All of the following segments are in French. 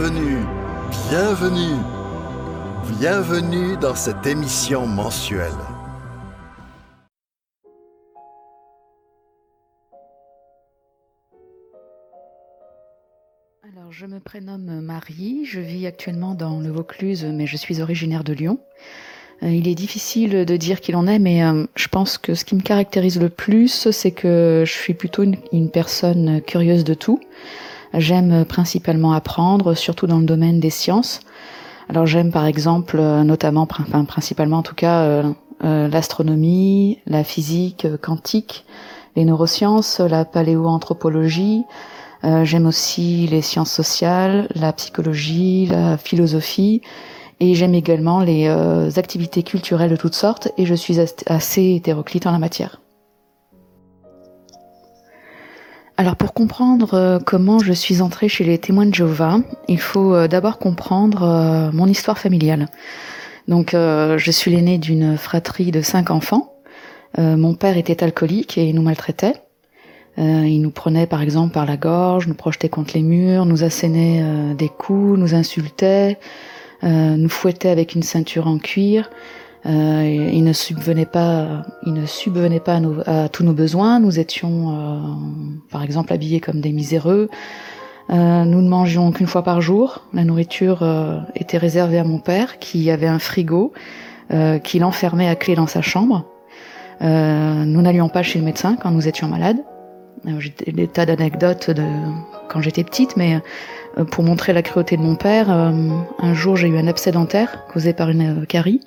Bienvenue, bienvenue, bienvenue dans cette émission mensuelle. Alors, je me prénomme Marie, je vis actuellement dans le Vaucluse, mais je suis originaire de Lyon. Euh, il est difficile de dire qui l'on est, mais euh, je pense que ce qui me caractérise le plus, c'est que je suis plutôt une, personne curieuse de tout. J'aime principalement apprendre, surtout dans le domaine des sciences. Alors j'aime par exemple, euh, notamment, enfin, principalement en tout cas, l'astronomie, la physique quantique, les neurosciences, la paléoanthropologie. j'aime aussi les sciences sociales, la psychologie, la philosophie. Et j'aime également les euh, activités culturelles de toutes sortes et je suis assez hétéroclite en la matière. Alors pour comprendre euh, comment je suis entrée chez les témoins de Jéhovah, il faut euh, d'abord comprendre mon histoire familiale. Donc je suis l'aînée d'une fratrie de cinq enfants. mon père était alcoolique et nous maltraitait. il nous prenait par exemple par la gorge, nous projetait contre les murs, nous assénait des coups, nous insultait, euh, nous fouettait avec une ceinture en cuir. Euh, il ne subvenait pas, il ne subvenait pas à, tous nos besoins. Nous étions, euh, par exemple, habillés comme des miséreux. Euh, nous ne mangions qu'une fois par jour. La nourriture euh, était réservée à mon père, qui avait un frigo, euh, qu'il enfermait à clé dans sa chambre. nous n'allions pas chez le médecin quand nous étions malades. J'ai des tas d'anecdotes de quand j'étais petite, mais euh, pour montrer la cruauté de mon père, euh, un jour j'ai eu un abcès dentaire causé par une euh, carie.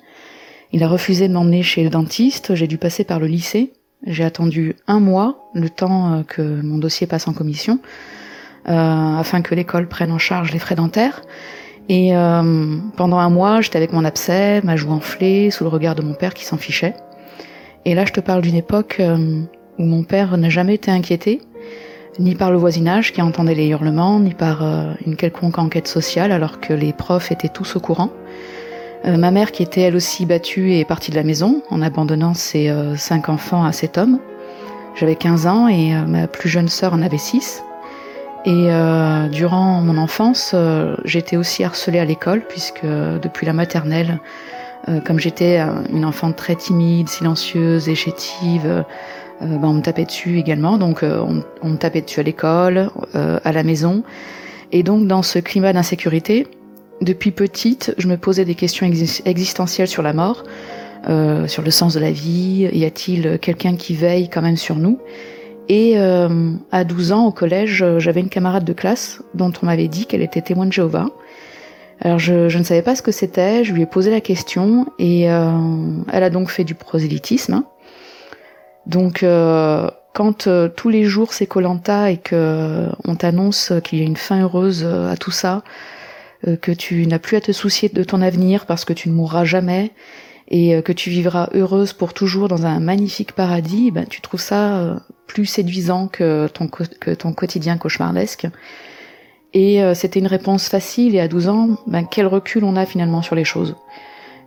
Il a refusé de m'emmener chez le dentiste, j'ai dû passer par le lycée. J'ai attendu un mois, le temps que mon dossier passe en commission, afin que l'école prenne en charge les frais dentaires. Et pendant un mois, j'étais avec mon abcès, ma joue enflée, sous le regard de mon père qui s'en fichait. Et là, je te parle d'une époque où mon père n'a jamais été inquiété, ni par le voisinage qui entendait les hurlements, ni par euh, une quelconque enquête sociale, alors que les profs étaient tous au courant. Euh, ma mère, qui était elle aussi battue, est partie de la maison en abandonnant ses euh, cinq enfants à cet homme. J'avais 15 ans et ma plus jeune sœur en avait 6. Et durant mon enfance, j'étais aussi harcelée à l'école, puisque depuis la maternelle, comme j'étais une enfant très timide, silencieuse et chétive, euh, ben, on me tapait dessus également, donc euh, on, me tapait dessus à l'école, euh, à la maison. Et donc dans ce climat d'insécurité, depuis petite, je me posais des questions existentielles sur la mort, sur le sens de la vie, y a-t-il quelqu'un qui veille quand même sur nous? Et à 12 ans au collège, j'avais une camarade de classe dont on m'avait dit qu'elle était témoin de Jéhovah. Alors je, je, ne savais pas ce que c'était, je lui ai posé la question et elle a donc fait du prosélytisme. Donc euh, quand euh, tous les jours c'est Colanta et que euh, on t'annonce qu'il y a une fin heureuse à tout ça, que tu n'as plus à te soucier de ton avenir parce que tu ne mourras jamais et que tu vivras heureuse pour toujours dans un magnifique paradis, ben, tu trouves ça plus séduisant que ton, que ton quotidien cauchemardesque. Et c'était une réponse facile et à 12 ans, ben, quel recul on a finalement sur les choses.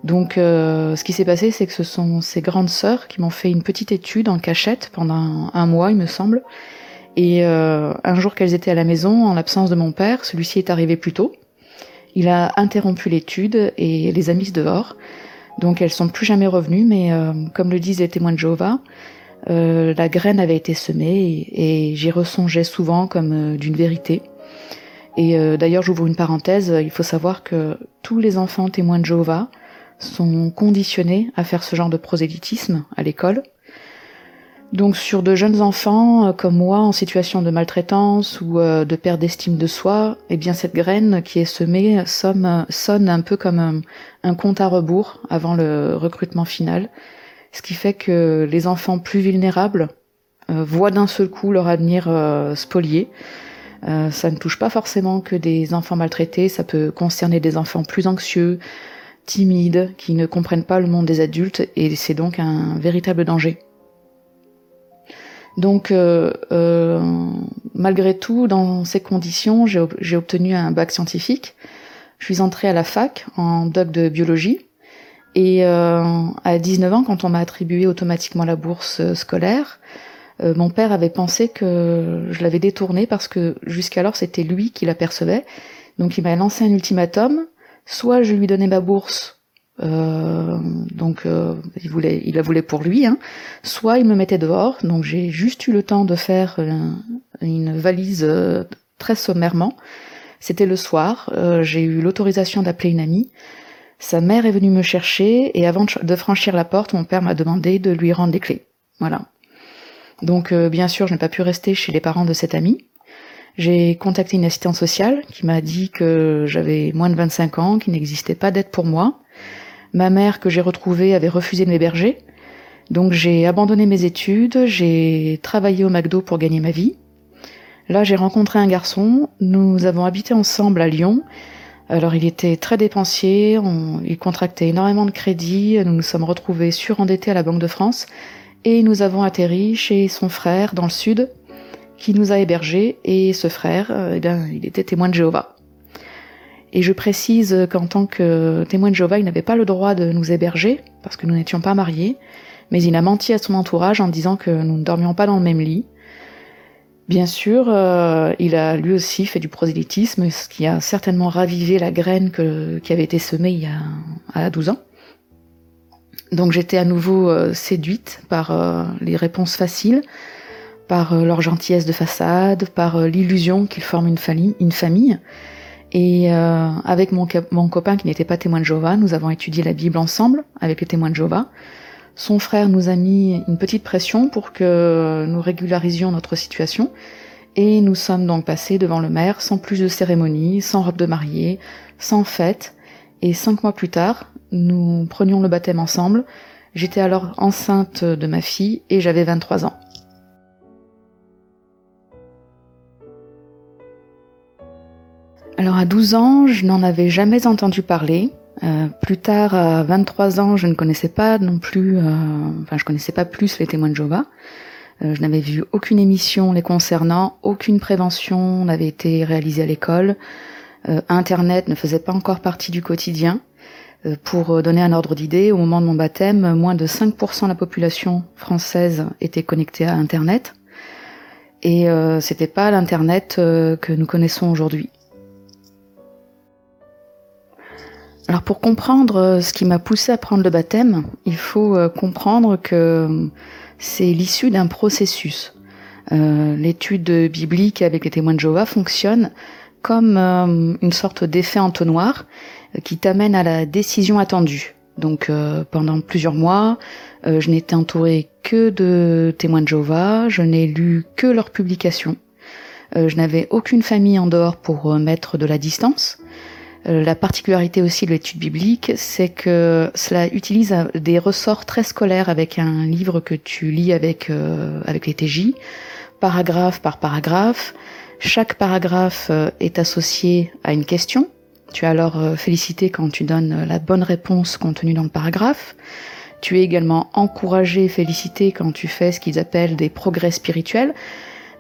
Donc, euh, ce qui s'est passé, c'est que ce sont ces grandes sœurs qui m'ont fait une petite étude en cachette pendant un, mois, il me semble. Et euh, un jour qu'elles étaient à la maison, en l'absence de mon père, celui-ci est arrivé plus tôt. Il a interrompu l'étude et les a mises dehors. Donc elles sont plus jamais revenues, mais euh, comme le disent les témoins de Jéhovah, la graine avait été semée et, j'y ressongeais souvent comme d'une vérité. Et d'ailleurs, j'ouvre une parenthèse, il faut savoir que tous les enfants témoins de Jéhovah, sont conditionnés à faire ce genre de prosélytisme à l'école. Donc sur de jeunes enfants euh, comme moi en situation de maltraitance ou euh, de perte d'estime de soi, eh bien cette graine qui est semée sonne, un peu comme un, compte à rebours avant le recrutement final, ce qui fait que les enfants plus vulnérables euh, voient d'un seul coup leur avenir spolié. ça ne touche pas forcément que des enfants maltraités, ça peut concerner des enfants plus anxieux, timides, qui ne comprennent pas le monde des adultes, et c'est donc un véritable danger. Donc, euh, euh, malgré tout, dans ces conditions, j'ai obtenu un bac scientifique. Je suis entrée à la fac en doc de biologie. Et euh, à 19 ans, quand on m'a attribué automatiquement la bourse scolaire, mon père avait pensé que je l'avais détournée parce que jusqu'alors c'était lui qui la percevait Donc il m'a lancé un ultimatum, soit je lui donnais ma bourse, euh, donc euh, il voulait, il la voulait pour lui, hein, soit il me mettait dehors. Donc j'ai juste eu le temps de faire une valise très sommairement. C'était le soir, j'ai eu l'autorisation d'appeler une amie. Sa mère est venue me chercher et avant de franchir la porte, mon père m'a demandé de lui rendre les clés. Voilà. Donc bien sûr, je n'ai pas pu rester chez les parents de cette amie. J'ai contacté une assistante sociale qui m'a dit que j'avais moins de 25 ans, qu'il n'existait pas d'aide pour moi. Ma mère que j'ai retrouvée avait refusé de m'héberger. Donc j'ai abandonné mes études, j'ai travaillé au McDo pour gagner ma vie. Là j'ai rencontré un garçon, nous avons habité ensemble à Lyon. Alors il était très dépensier, il contractait énormément de crédits, nous nous sommes retrouvés surendettés à la Banque de France et nous avons atterri chez son frère dans le sud qui nous a hébergés et ce frère, euh, eh il était témoin de Jéhovah. Et je précise qu'en tant que témoin de Jéhovah, il n'avait pas le droit de nous héberger parce que nous n'étions pas mariés, mais il a menti à son entourage en disant que nous ne dormions pas dans le même lit. Bien sûr, euh, il a lui aussi fait du prosélytisme, ce qui a certainement ravivé la graine qui avait été semée il y a à 12 ans. Donc j'étais à nouveau euh, séduite par les réponses faciles, par euh, leur gentillesse de façade, par euh, l'illusion qu'ils forment. Une famille. Et euh, avec mon, mon, copain qui n'était pas témoin de Jéhovah, nous avons étudié la Bible ensemble avec les témoins de Jéhovah. Son frère nous a mis une petite pression pour que nous régularisions notre situation. Et nous sommes donc passés devant le maire sans plus de cérémonie, sans robe de mariée, sans fête. Et cinq mois plus tard, nous prenions le baptême ensemble. J'étais alors enceinte de ma fille et j'avais 23 ans. Alors à 12 ans, je n'en avais jamais entendu parler. Euh, plus tard, à 23 ans, je ne connaissais pas non plus, euh, enfin je connaissais pas plus les témoins de Jéhovah. Euh, je n'avais vu aucune émission les concernant, aucune prévention n'avait été réalisée à l'école. Internet ne faisait pas encore partie du quotidien. pour donner un ordre d'idée, au moment de mon baptême, moins de 5% de la population française était connectée à Internet. Et c'était pas l'Internet que nous connaissons aujourd'hui. Alors pour comprendre euh, ce qui m'a poussé à prendre le baptême, il faut euh, comprendre que euh, c'est l'issue d'un processus. L'étude biblique avec les témoins de Jéhovah fonctionne comme une sorte d'effet entonnoir qui t'amène à la décision attendue. Donc pendant plusieurs mois, je n'étais entourée que de témoins de Jéhovah, je n'ai lu que leurs publications. je n'avais aucune famille en dehors pour mettre de la distance. Euh, la particularité aussi de l'étude biblique, c'est que cela utilise des ressorts très scolaires avec un livre que tu lis avec, euh, avec les TJ, paragraphe par paragraphe. Chaque paragraphe euh, est associé à une question. Tu es alors félicité quand tu donnes la bonne réponse contenue dans le paragraphe. Tu es également encouragé et félicité quand tu fais ce qu'ils appellent des progrès spirituels.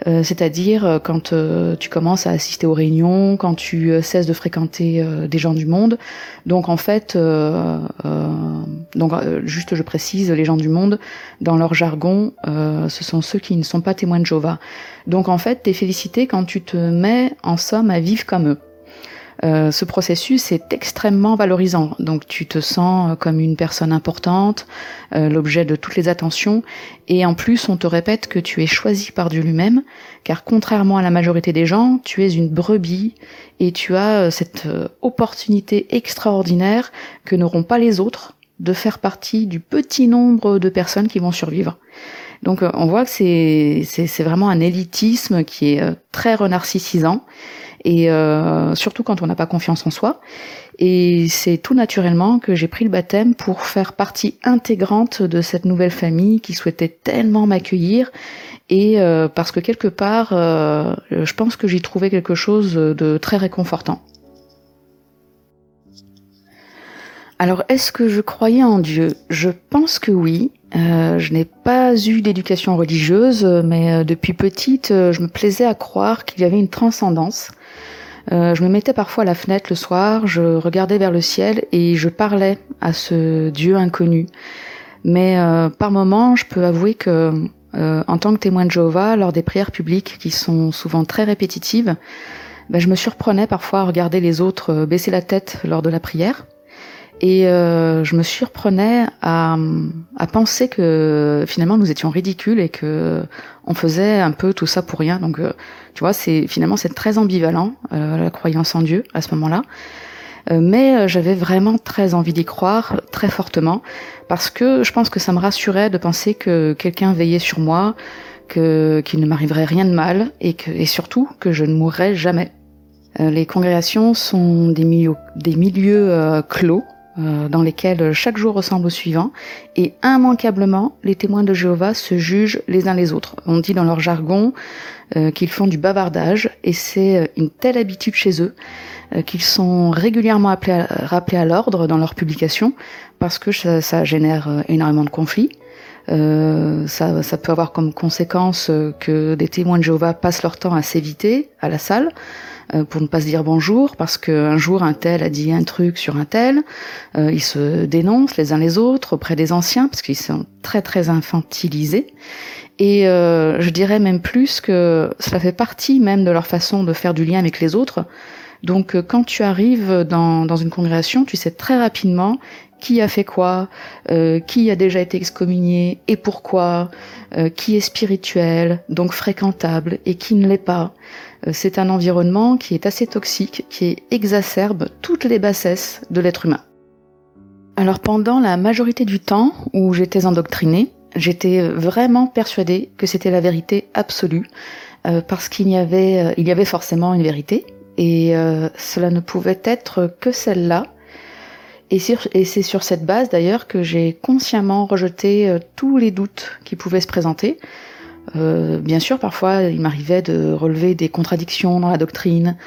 Euh, c'est-à-dire euh, quand euh, tu commences à assister aux réunions, quand tu cesses de fréquenter des gens du monde. Donc en fait, donc juste je précise, les gens du monde, dans leur jargon, ce sont ceux qui ne sont pas témoins de Jéhovah. Donc en fait, tu es félicité quand tu te mets en somme à vivre comme eux. Euh, ce processus est extrêmement valorisant. Donc tu te sens euh, comme une personne importante, euh, l'objet de toutes les attentions, et en plus on te répète que tu es choisi par Dieu lui-même, car contrairement à la majorité des gens, tu es une brebis et tu as cette opportunité extraordinaire que n'auront pas les autres de faire partie du petit nombre de personnes qui vont survivre. Donc on voit que c'est vraiment un élitisme qui est très renarcissisant et euh, surtout quand on n'a pas confiance en soi. Et c'est tout naturellement que j'ai pris le baptême pour faire partie intégrante de cette nouvelle famille qui souhaitait tellement m'accueillir et euh, parce que quelque part, euh, je pense que j'y trouvais quelque chose de très réconfortant. Alors, est-ce que je croyais en Dieu? Je pense que oui. Euh, je n'ai pas eu d'éducation religieuse, mais depuis petite, je me plaisais à croire qu'il y avait une transcendance euh, je me mettais parfois à la fenêtre le soir, je regardais vers le ciel et je parlais à ce Dieu inconnu. Mais euh, par moments, je peux avouer que euh, en tant que témoin de Jéhovah, lors des prières publiques qui sont souvent très répétitives, ben, je me surprenais parfois à regarder les autres baisser la tête lors de la prière. Et euh, je me surprenais à, à, penser que finalement nous étions ridicules et que on faisait un peu tout ça pour rien. Donc, euh, tu vois, c'est finalement c'est très ambivalent euh, la croyance en Dieu à ce moment-là. Euh, mais j'avais vraiment très envie d'y croire très fortement parce que je pense que ça me rassurait de penser que quelqu'un veillait sur moi, que qu'il ne m'arriverait rien de mal et que et surtout que je ne mourrais jamais. Les congrégations sont des milieux, des milieux clos euh, dans lesquels chaque jour ressemble au suivant, et immanquablement, les témoins de Jéhovah se jugent les uns les autres. On dit dans leur jargon euh, qu'ils font du bavardage, et c'est euh, une telle habitude chez eux qu'ils sont régulièrement appelés à, rappelés à l'ordre dans leurs publications, parce que ça, génère énormément de conflits. Ça, ça, peut avoir comme conséquence que des témoins de Jéhovah passent leur temps à s'éviter à la salle, pour ne pas se dire bonjour parce qu'un jour un tel a dit un truc sur un tel. Euh, ils se dénoncent les uns les autres auprès des anciens parce qu'ils sont très très infantilisés. Et euh, je dirais même plus que cela fait partie même de leur façon de faire du lien avec les autres. Donc quand tu arrives dans, dans une congrégation, tu sais très rapidement qui a fait quoi, euh, qui a déjà été excommunié et pourquoi, euh, qui est spirituel, donc fréquentable, et qui ne l'est pas. Euh, c'est un environnement qui est assez toxique, qui exacerbe toutes les bassesses de l'être humain. Alors pendant la majorité du temps où j'étais endoctrinée, j'étais vraiment persuadée que c'était la vérité absolue, parce qu'il y avait, y avait forcément une vérité, et cela ne pouvait être que celle-là, et, c'est sur cette base d'ailleurs que j'ai consciemment rejeté euh, tous les doutes qui pouvaient se présenter. Euh, bien sûr, parfois, il m'arrivait de relever des contradictions dans la doctrine.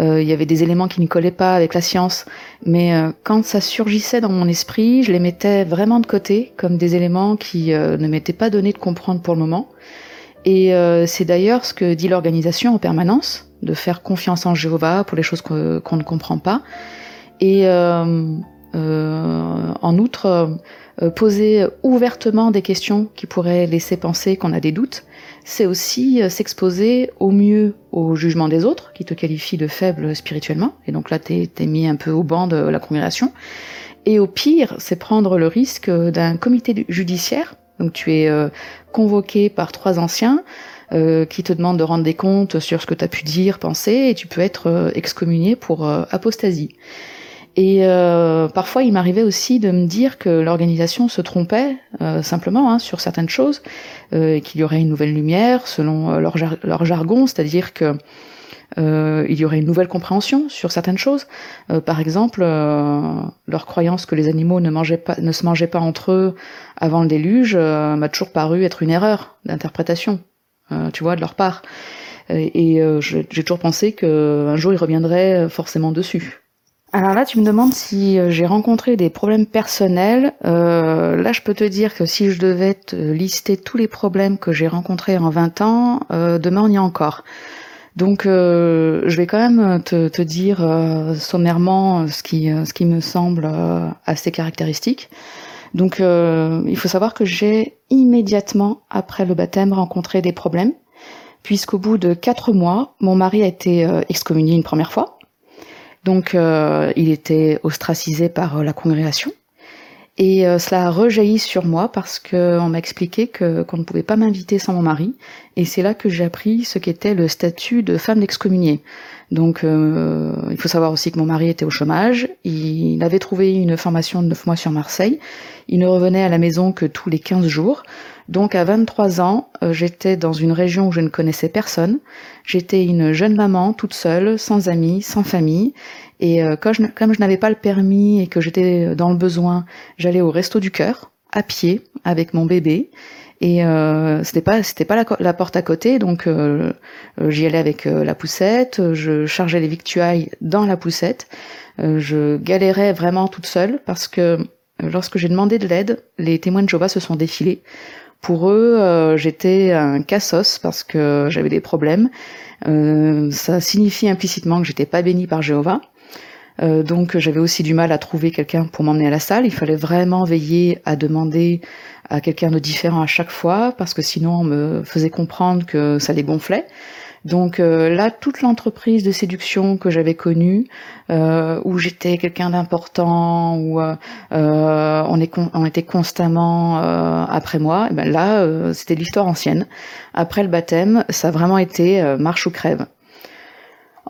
Euh, il y avait des éléments qui ne collaient pas avec la science. Mais quand ça surgissait dans mon esprit, je les mettais vraiment de côté comme des éléments qui ne m'étaient pas donnés de comprendre pour le moment. Et c'est d'ailleurs ce que dit l'organisation en permanence, de faire confiance en Jéhovah pour les choses qu'on ne comprend pas. Et euh, en outre, euh, poser ouvertement des questions qui pourraient laisser penser qu'on a des doutes, c'est aussi euh, s'exposer au mieux au jugement des autres, qui te qualifient de faible spirituellement, et donc là t'es es mis un peu au banc de la congrégation, et au pire, c'est prendre le risque d'un comité judiciaire, donc tu es convoqué par trois anciens, qui te demandent de rendre des comptes sur ce que tu as pu dire, penser, et tu peux être excommunié pour apostasie. Et euh, parfois, il m'arrivait aussi de me dire que l'organisation se trompait euh, simplement hein, sur certaines choses, euh, qu'il y aurait une nouvelle lumière selon leur, leur jargon, c'est-à-dire que il y aurait une nouvelle compréhension sur certaines choses. par exemple, leur croyance que les animaux ne, mangeaient pas, ne se mangeaient pas entre eux avant le déluge m'a toujours paru être une erreur d'interprétation, tu vois, de leur part. Et, et j'ai toujours pensé qu'un jour ils reviendraient forcément dessus. Alors là, tu me demandes si euh, j'ai rencontré des problèmes personnels. Euh, là, je peux te dire que si je devais te lister tous les problèmes que j'ai rencontrés en 20 ans, euh, demain on y a encore. Donc, euh, je vais quand même te, te dire euh, sommairement ce qui, ce qui me semble assez caractéristique. Donc, il faut savoir que j'ai immédiatement après le baptême rencontré des problèmes, puisqu'au bout de quatre mois, mon mari a été excommunié une première fois. Donc euh, il était ostracisé par euh, la congrégation. Et euh, cela a rejailli sur moi parce qu'on m'a expliqué qu'on ne pouvait pas m'inviter sans mon mari. Et c'est là que j'ai appris ce qu'était le statut de femme d'excommuniée. Donc il faut savoir aussi que mon mari était au chômage. Il avait trouvé une formation de 9 mois sur Marseille. Il ne revenait à la maison que tous les 15 jours. Donc à 23 ans, euh, j'étais dans une région où je ne connaissais personne. J'étais une jeune maman toute seule, sans amis, sans famille. Et euh, comme je, n'avais pas le permis et que j'étais dans le besoin, j'allais au resto du cœur, à pied, avec mon bébé. Et euh, c'était pas c'était pas la, porte à côté, donc euh, j'y allais avec la poussette. Je chargeais les victuailles dans la poussette. je galérais vraiment toute seule parce que lorsque j'ai demandé de l'aide, les témoins de Jéhovah se sont défilés pour eux, euh, j'étais un cassos parce que j'avais des problèmes. Euh, ça signifie implicitement que j'étais pas bénie par Jéhovah. Euh, donc j'avais aussi du mal à trouver quelqu'un pour m'emmener à la salle. Il fallait vraiment veiller à demander à quelqu'un de différent à chaque fois parce que sinon on me faisait comprendre que ça les gonflait. Donc euh, là, toute l'entreprise de séduction que j'avais connue, euh, où j'étais quelqu'un d'important, où euh, on, est on, était constamment après moi, et ben là, c'était l'histoire ancienne. Après le baptême, ça a vraiment été marche ou crève.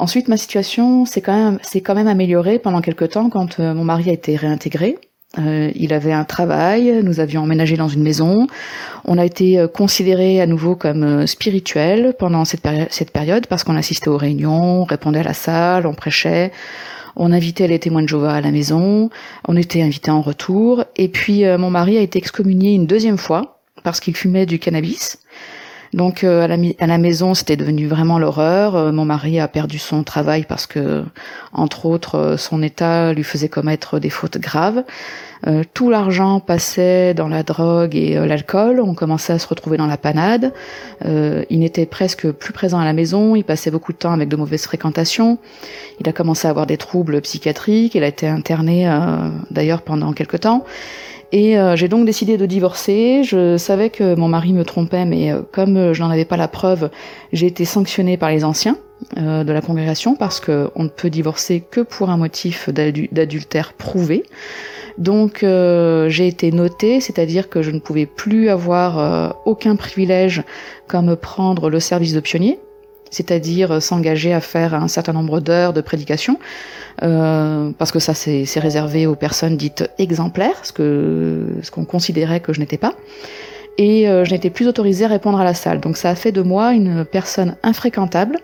Ensuite, ma situation s'est quand même, quand même améliorée pendant quelques temps quand mon mari a été réintégré. Euh, il avait un travail, nous avions emménagé dans une maison. On a été euh, considérés à nouveau comme euh, spirituels pendant cette, cette période parce qu'on assistait aux réunions, on répondait à la salle, on prêchait, on invitait les témoins de Jéhovah à la maison, on était invités en retour. Et puis mon mari a été excommunié une deuxième fois parce qu'il fumait du cannabis. Donc à, la, à, la, maison, c'était devenu vraiment l'horreur. mon mari a perdu son travail parce que, entre autres, son état lui faisait commettre des fautes graves. Euh, tout l'argent passait dans la drogue et euh, l'alcool. On commençait à se retrouver dans la panade. Euh, il n'était presque plus présent à la maison. Il passait beaucoup de temps avec de mauvaises fréquentations. Il a commencé à avoir des troubles psychiatriques. Il a été interné d'ailleurs pendant quelque temps. Et j'ai donc décidé de divorcer. Je savais que mon mari me trompait, mais comme je n'en avais pas la preuve, j'ai été sanctionnée par les anciens de la congrégation parce qu'on ne peut divorcer que pour un motif d'adultère prouvé. Donc euh, j'ai été notée, c'est-à-dire que je ne pouvais plus avoir euh, aucun privilège comme prendre le service de pionnier, c'est-à-dire s'engager à faire un certain nombre d'heures de prédication, euh, parce que ça c'est réservé aux personnes dites exemplaires, ce que ce qu'on considérait que je n'étais pas. Et je n'étais plus autorisée à répondre à la salle. Donc ça a fait de moi une personne infréquentable.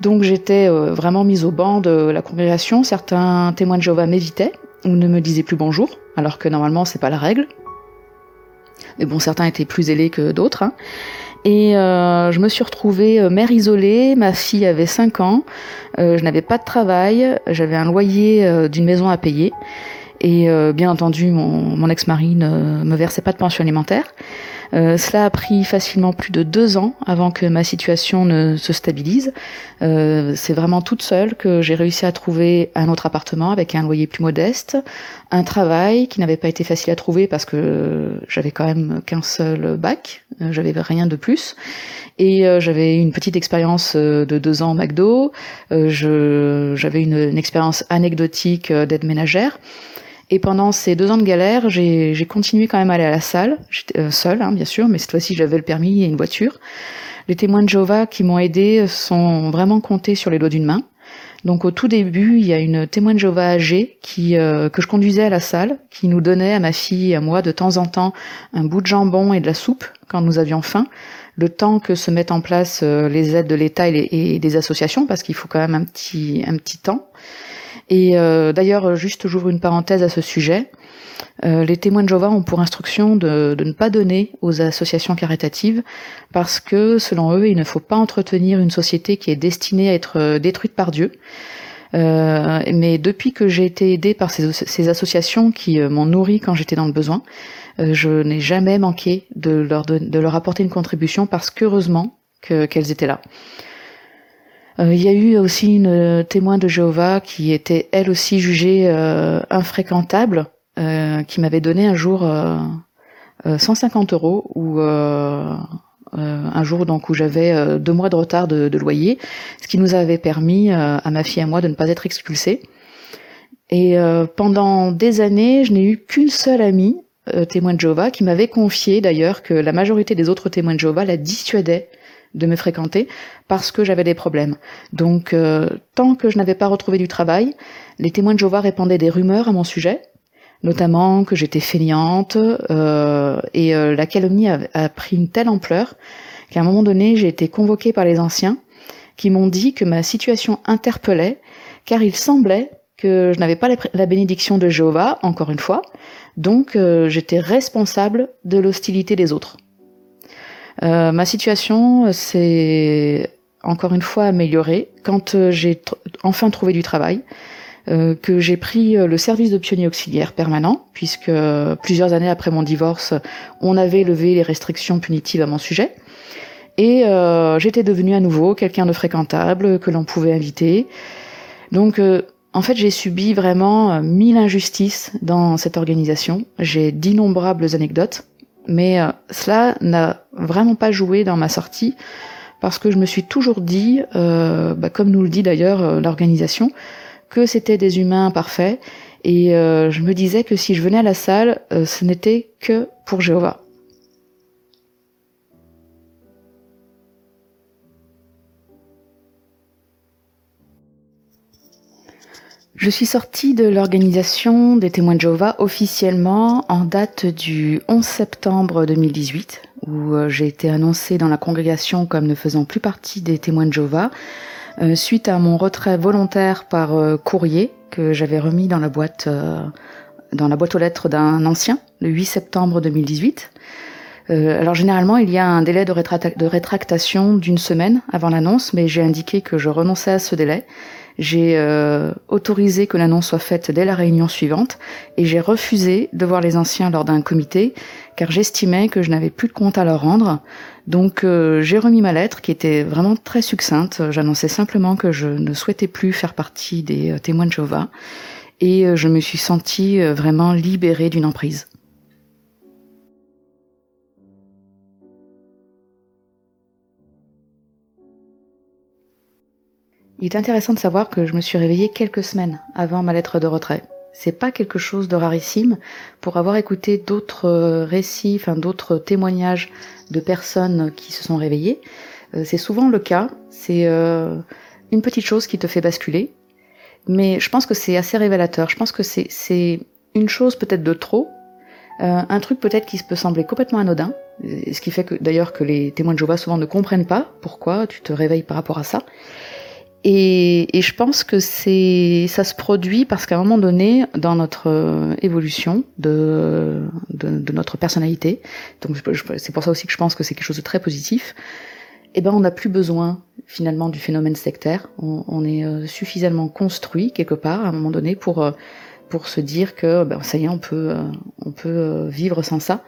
Donc j'étais vraiment mise au banc de la congrégation. Certains témoins de Jéhovah m'évitaient on ne me disait plus bonjour, alors que normalement c'est pas la règle. Mais bon, certains étaient plus ailés que d'autres. Hein. Et euh, je me suis retrouvée euh, mère isolée, ma fille avait 5 ans, euh, je n'avais pas de travail, j'avais un loyer d'une maison à payer. Et bien entendu, mon, mon ex-mari ne me versait pas de pension alimentaire. Euh, cela a pris facilement plus de deux ans avant que ma situation ne se stabilise. Euh, c'est vraiment toute seule que j'ai réussi à trouver un autre appartement avec un loyer plus modeste, un travail qui n'avait pas été facile à trouver parce que j'avais quand même qu'un seul bac, euh, j'avais rien de plus. Et j'avais une petite expérience de deux ans au McDo. j'avais une expérience anecdotique d'aide ménagère. Et pendant ces deux ans de galère, j'ai continué quand même à aller à la salle, euh, seule hein, bien sûr, mais cette fois-ci j'avais le permis et une voiture. Les témoins de Jéhovah qui m'ont aidé sont vraiment comptés sur les doigts d'une main. Donc au tout début, il y a une témoin de Jéhovah âgée qui euh, que je conduisais à la salle, qui nous donnait à ma fille et à moi de temps en temps un bout de jambon et de la soupe quand nous avions faim, le temps que se mettent en place euh, les aides de l'État et, et, des associations, parce qu'il faut quand même un petit un petit temps. Et euh, d'ailleurs, juste j'ouvre une parenthèse à ce sujet. Euh, les témoins de Jéhovah ont pour instruction de, de, ne pas donner aux associations caritatives parce que, selon eux, il ne faut pas entretenir une société qui est destinée à être euh, détruite par Dieu. Euh, mais depuis que j'ai été aidée par ces, ces associations qui euh, m'ont nourri quand j'étais dans le besoin, je n'ai jamais manqué de leur, de, leur apporter une contribution parce qu'heureusement qu'elles étaient là. Euh, il y a eu aussi une euh, témoin de Jéhovah qui était elle aussi jugée euh, infréquentable, qui m'avait donné un jour 150 euros ou un jour donc où j'avais deux mois de retard de, loyer, ce qui nous avait permis à ma fille et à moi de ne pas être expulsés. Et pendant des années, je n'ai eu qu'une seule amie témoin de Jéhovah qui m'avait confié d'ailleurs que la majorité des autres témoins de Jéhovah la dissuadaient de me fréquenter parce que j'avais des problèmes. Donc, euh, tant que je n'avais pas retrouvé du travail, les témoins de Jéhovah répandaient des rumeurs à mon sujet, notamment que j'étais fainéante, euh, et euh, la calomnie a, pris une telle ampleur qu'à un moment donné, j'ai été convoquée par les anciens qui m'ont dit que ma situation interpellait, car il semblait que je n'avais pas la, bénédiction de Jéhovah, encore une fois, donc j'étais responsable de l'hostilité des autres. Euh, ma situation s'est encore une fois améliorée quand euh, j'ai enfin trouvé du travail, euh, que j'ai pris le service de pionnier auxiliaire permanent, puisque plusieurs années après mon divorce, on avait levé les restrictions punitives à mon sujet. Et j'étais devenue à nouveau quelqu'un de fréquentable que l'on pouvait inviter. Donc en fait, j'ai subi vraiment mille injustices dans cette organisation. J'ai d'innombrables anecdotes mais euh, cela n'a vraiment pas joué dans ma sortie parce que je me suis toujours dit, euh, bah, comme nous le dit d'ailleurs euh, l'organisation, que c'était des humains parfaits, et je me disais que si je venais à la salle, ce n'était que pour Jéhovah. Je suis sortie de l'organisation des témoins de Jéhovah officiellement en date du 11 septembre 2018, où euh, j'ai été annoncée dans la congrégation comme ne faisant plus partie des témoins de Jéhovah, euh, suite à mon retrait volontaire par euh, courrier que j'avais remis dans la boîte, dans la boîte aux lettres d'un ancien, le 8 septembre 2018. alors généralement, il y a un délai de, de rétractation d'une semaine avant l'annonce, mais j'ai indiqué que je renonçais à ce délai j'ai euh, autorisé que l'annonce soit faite dès la réunion suivante et j'ai refusé de voir les anciens lors d'un comité car j'estimais que je n'avais plus de compte à leur rendre. Donc euh, j'ai remis ma lettre qui était vraiment très succincte. J'annonçais simplement que je ne souhaitais plus faire partie des euh, témoins de Jéhovah et je me suis sentie vraiment libérée d'une emprise. Il est intéressant de savoir que je me suis réveillée quelques semaines avant ma lettre de retrait. C'est pas quelque chose de rarissime. Pour avoir écouté d'autres euh, récits, enfin d'autres témoignages de personnes qui se sont réveillées, euh, c'est souvent le cas. C'est euh, une petite chose qui te fait basculer. Mais je pense que c'est assez révélateur. Je pense que c'est une chose peut-être de trop, un truc peut-être qui peut sembler complètement anodin, ce qui fait que d'ailleurs que les témoins de Jéhovah souvent ne comprennent pas pourquoi tu te réveilles par rapport à ça. Et, je pense que c'est, ça se produit parce qu'à un moment donné, dans notre euh, évolution de, de, notre personnalité, donc c'est pour ça aussi que je pense que c'est quelque chose de très positif. Eh ben, on n'a plus besoin finalement du phénomène sectaire. On, est euh, suffisamment construit quelque part à un moment donné pour euh, pour se dire que ben, ça y est, on peut on peut vivre sans ça.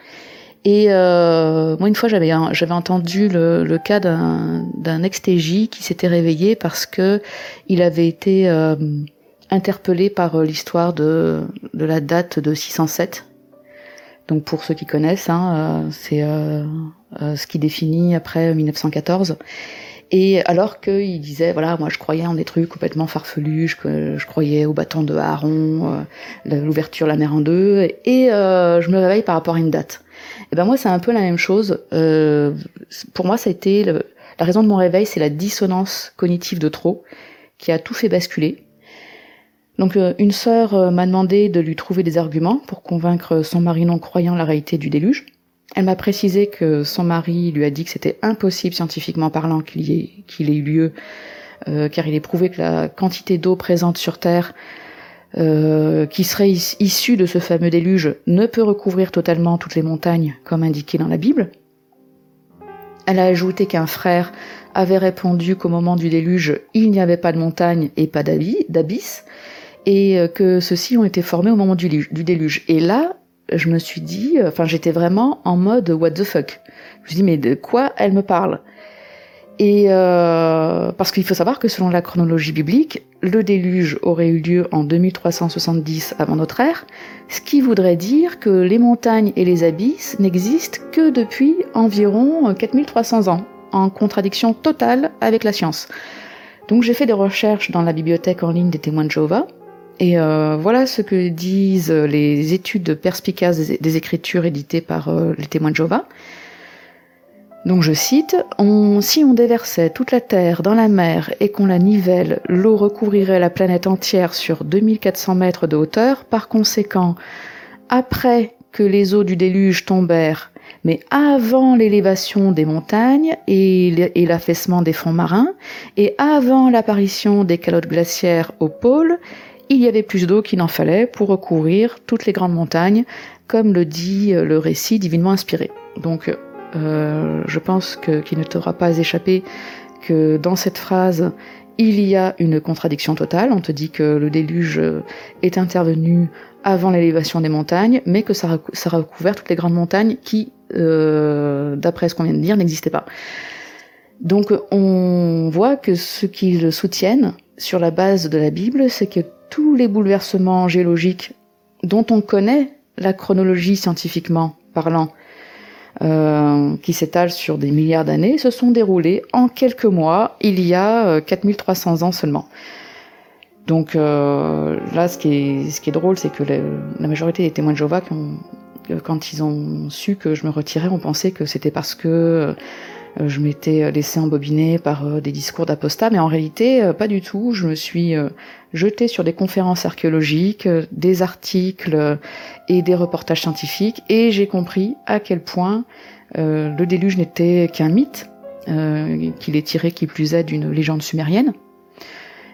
Et euh, moi, une fois, j'avais j'avais entendu le, le cas d'un d'un ex-TJ qui s'était réveillé parce que il avait été euh, interpellé par euh, l'histoire de de la date de 607. Donc pour ceux qui connaissent, hein, euh, c'est euh, ce qui définit après 1914. Et alors qu'il disait, voilà, moi je croyais en des trucs complètement farfelus, je, je croyais au bâton de Aaron, l'ouverture la mer en deux, et euh, je me réveille par rapport à une date. Et ben moi, c'est un peu la même chose. Euh, pour moi, ça a été la raison de mon réveil, c'est la dissonance cognitive de trop qui a tout fait basculer. Donc euh, une sœur euh, m'a demandé de lui trouver des arguments pour convaincre son mari non croyant la réalité du déluge. Elle m'a précisé que son mari lui a dit que c'était impossible scientifiquement parlant qu'il ait, qu'il ait eu lieu, car il est prouvé que la quantité d'eau présente sur Terre euh, qui serait issu de ce fameux déluge ne peut recouvrir totalement toutes les montagnes comme indiqué dans la Bible. Elle a ajouté qu'un frère avait répondu qu'au moment du déluge, il n'y avait pas de montagne et pas d'abysse, et euh, que ceux-ci ont été formés au moment du, déluge. Et là, je me suis dit, enfin j'étais vraiment en mode what the fuck. Je me suis dit mais de quoi elle me parle? Et euh, parce qu'il faut savoir que selon la chronologie biblique, le déluge aurait eu lieu en 2370 avant notre ère, ce qui voudrait dire que les montagnes et les abysses n'existent que depuis environ 4300 ans, en contradiction totale avec la science. Donc j'ai fait des recherches dans la bibliothèque en ligne des témoins de Jéhovah, et euh, voilà ce que disent les études perspicaces des, écritures éditées par euh, les témoins de Jéhovah. Donc je cite, Si on déversait toute la Terre dans la mer et qu'on la nivelle, l'eau recouvrirait la planète entière sur 2400 mètres de hauteur. Par conséquent, après que les eaux du déluge tombèrent, mais avant l'élévation des montagnes et l'affaissement des fonds marins, et avant l'apparition des calottes glaciaires au pôle, il y avait plus d'eau qu'il n'en fallait pour recouvrir toutes les grandes montagnes, comme le dit le récit divinement inspiré. Donc euh, je pense qu'il ne t'aura pas échappé que dans cette phrase, il y a une contradiction totale. On te dit que le déluge est intervenu avant l'élévation des montagnes, mais que ça, a recouvert toutes les grandes montagnes qui, euh, d'après ce qu'on vient de dire, n'existaient pas. Donc on voit que ce qu'ils soutiennent sur la base de la Bible, c'est que tous les bouleversements géologiques dont on connaît la chronologie scientifiquement parlant, qui s'étalent sur des milliards d'années, se sont déroulés en quelques mois, il y a 4300 ans seulement. Donc là, ce qui est, ce qui est drôle, c'est que la, majorité des témoins de Jéhovah, quand ils ont su que je me retirais, ont pensé que c'était parce que euh, je m'étais laissé embobiner par euh, des discours d'apostats, mais en réalité, euh, pas du tout. Je me suis jetée sur des conférences archéologiques, des articles et des reportages scientifiques, et j'ai compris à quel point le déluge n'était qu'un mythe, qu'il est tiré qui plus est d'une légende sumérienne.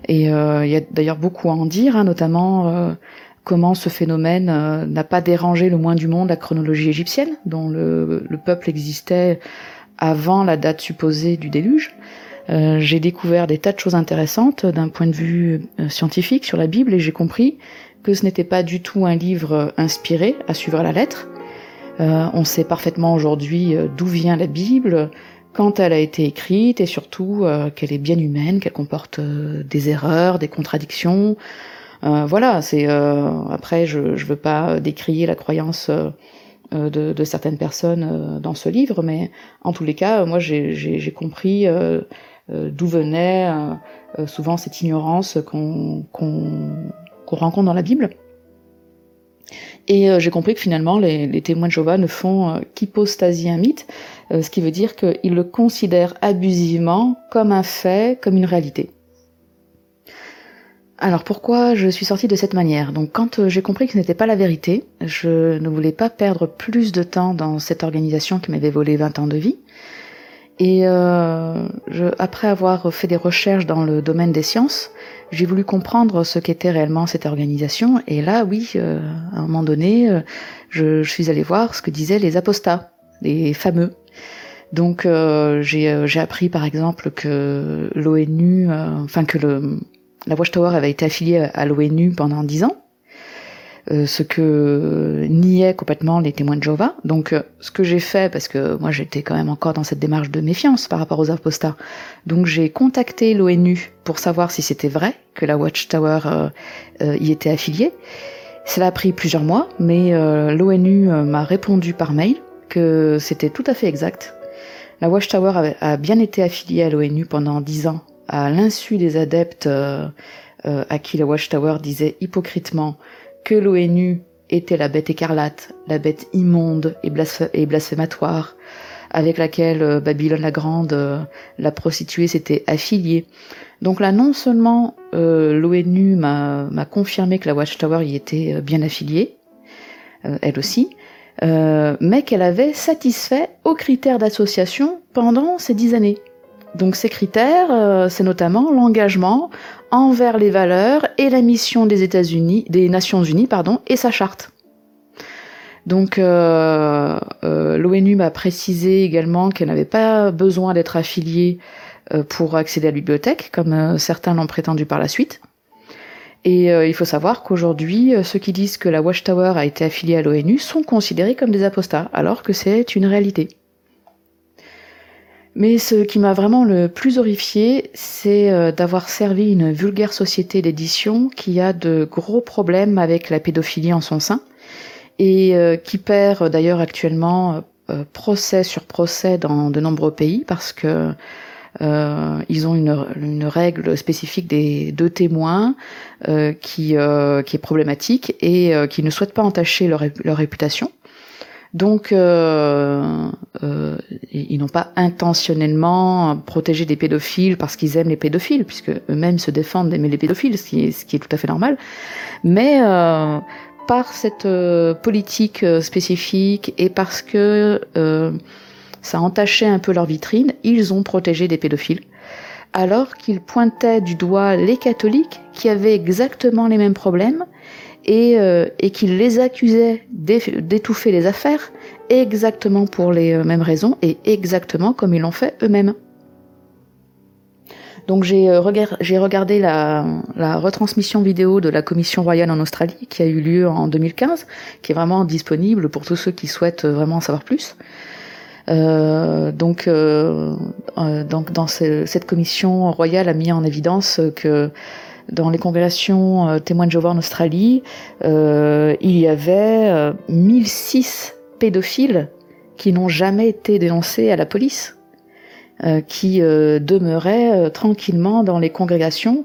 Et il y a d'ailleurs beaucoup à en dire, hein, notamment comment ce phénomène n'a pas dérangé le moins du monde la chronologie égyptienne, dont le peuple existait avant la date supposée du déluge. Euh, j'ai découvert des tas de choses intéressantes d'un point de vue euh, scientifique sur la Bible et j'ai compris que ce n'était pas du tout un livre inspiré à suivre à la lettre. Euh, on sait parfaitement aujourd'hui d'où vient la Bible, quand elle a été écrite et surtout qu'elle est bien humaine, qu'elle comporte des erreurs, des contradictions. voilà, c'est après je ne veux pas décrier la croyance euh, de, certaines personnes euh, dans ce livre, mais en tous les cas, moi j'ai compris euh, d'où venait souvent cette ignorance qu'on rencontre dans la Bible. Et j'ai compris que finalement, les, témoins de Jéhovah ne font qu'hypostasier un mythe, ce qui veut dire qu'ils le considèrent abusivement comme un fait, comme une réalité. Alors pourquoi je suis sortie de cette manière? Donc quand euh, j'ai compris que ce n'était pas la vérité, je ne voulais pas perdre plus de temps dans cette organisation qui m'avait volé 20 ans de vie. Et euh, je, après avoir fait des recherches dans le domaine des sciences, j'ai voulu comprendre ce qu'était réellement cette organisation. Et là, oui, euh, à un moment donné, euh, je, je, suis allée voir ce que disaient les apostats, les fameux. Donc j'ai appris par exemple que l'ONU, enfin que le, la Watchtower avait été affiliée à l'ONU pendant dix ans, euh, ce que niaient complètement les témoins de Jéhovah. Donc, euh, ce que j'ai fait, parce que moi j'étais quand même encore dans cette démarche de méfiance par rapport aux apostats, donc j'ai contacté l'ONU pour savoir si c'était vrai que la Watchtower euh, y était affiliée. Cela a pris plusieurs mois, mais l'ONU m'a répondu par mail que c'était tout à fait exact. La Watchtower a bien été affiliée à l'ONU pendant dix ans à l'insu des adeptes euh, euh, à qui la Watchtower disait hypocritement que l'ONU était la bête écarlate, la bête immonde et, blasphématoire, avec laquelle euh, Babylone la Grande, la prostituée, s'était affiliée. Donc là, non seulement l'ONU m'a confirmé que la Watchtower y était bien affiliée, elle aussi, mais qu'elle avait satisfait aux critères d'association pendant ces dix années. Donc ces critères, euh, c'est notamment l'engagement envers les valeurs et la mission des États-Unis, des Nations Unies, pardon, et sa charte. Donc euh, euh, l'ONU m'a précisé également qu'elle n'avait pas besoin d'être affiliée pour accéder à la bibliothèque, comme certains l'ont prétendu par la suite. Et il faut savoir qu'aujourd'hui, ceux qui disent que la Watchtower a été affiliée à l'ONU sont considérés comme des apostats, alors que c'est une réalité. Mais ce qui m'a vraiment le plus horrifié, c'est euh, d'avoir servi une vulgaire société d'édition qui a de gros problèmes avec la pédophilie en son sein et euh, qui perd d'ailleurs actuellement euh, procès sur procès dans de nombreux pays parce que ils ont une, règle spécifique des deux témoins qui, qui est problématique et qui ne souhaitent pas entacher leur réputation. Donc, euh, euh, ils n'ont pas intentionnellement protégé des pédophiles parce qu'ils aiment les pédophiles, puisque eux-mêmes se défendent d'aimer les pédophiles, ce qui, est, tout à fait normal. Mais euh, par cette politique spécifique et parce que ça entachait un peu leur vitrine, ils ont protégé des pédophiles alors qu'ils pointaient du doigt les catholiques qui avaient exactement les mêmes problèmes et, euh, et qu'il les accusait d'étouffer les affaires exactement pour les euh, mêmes raisons et exactement comme ils l'ont fait eux-mêmes. Donc j'ai euh, regardé la, retransmission vidéo de la Commission royale en Australie qui a eu lieu en 2015, qui est vraiment disponible pour tous ceux qui souhaitent vraiment en savoir plus. Euh, donc, euh, donc dans cette commission royale a mis en évidence que dans les congrégations euh, témoins de Jéhovah en Australie, euh, il y avait 1006 euh, pédophiles qui n'ont jamais été dénoncés à la police, qui demeuraient tranquillement dans les congrégations,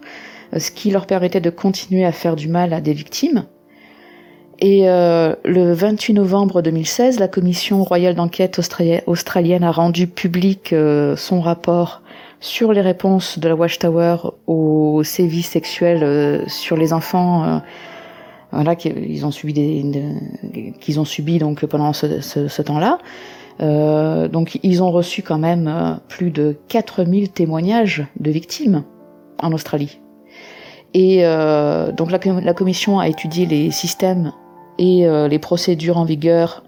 ce qui leur permettait de continuer à faire du mal à des victimes. Et le 28 novembre 2016, la commission royale d'enquête australienne a rendu public son rapport sur les réponses de la Watchtower aux sévices sexuels sur les enfants voilà, qu'ils ont subi des, qu'ils ont subi donc pendant ce, temps-là. Euh, donc ils ont reçu quand même euh, plus de 4000 témoignages de victimes en Australie. Et euh, donc la, commission a étudié les systèmes et euh, les procédures en vigueur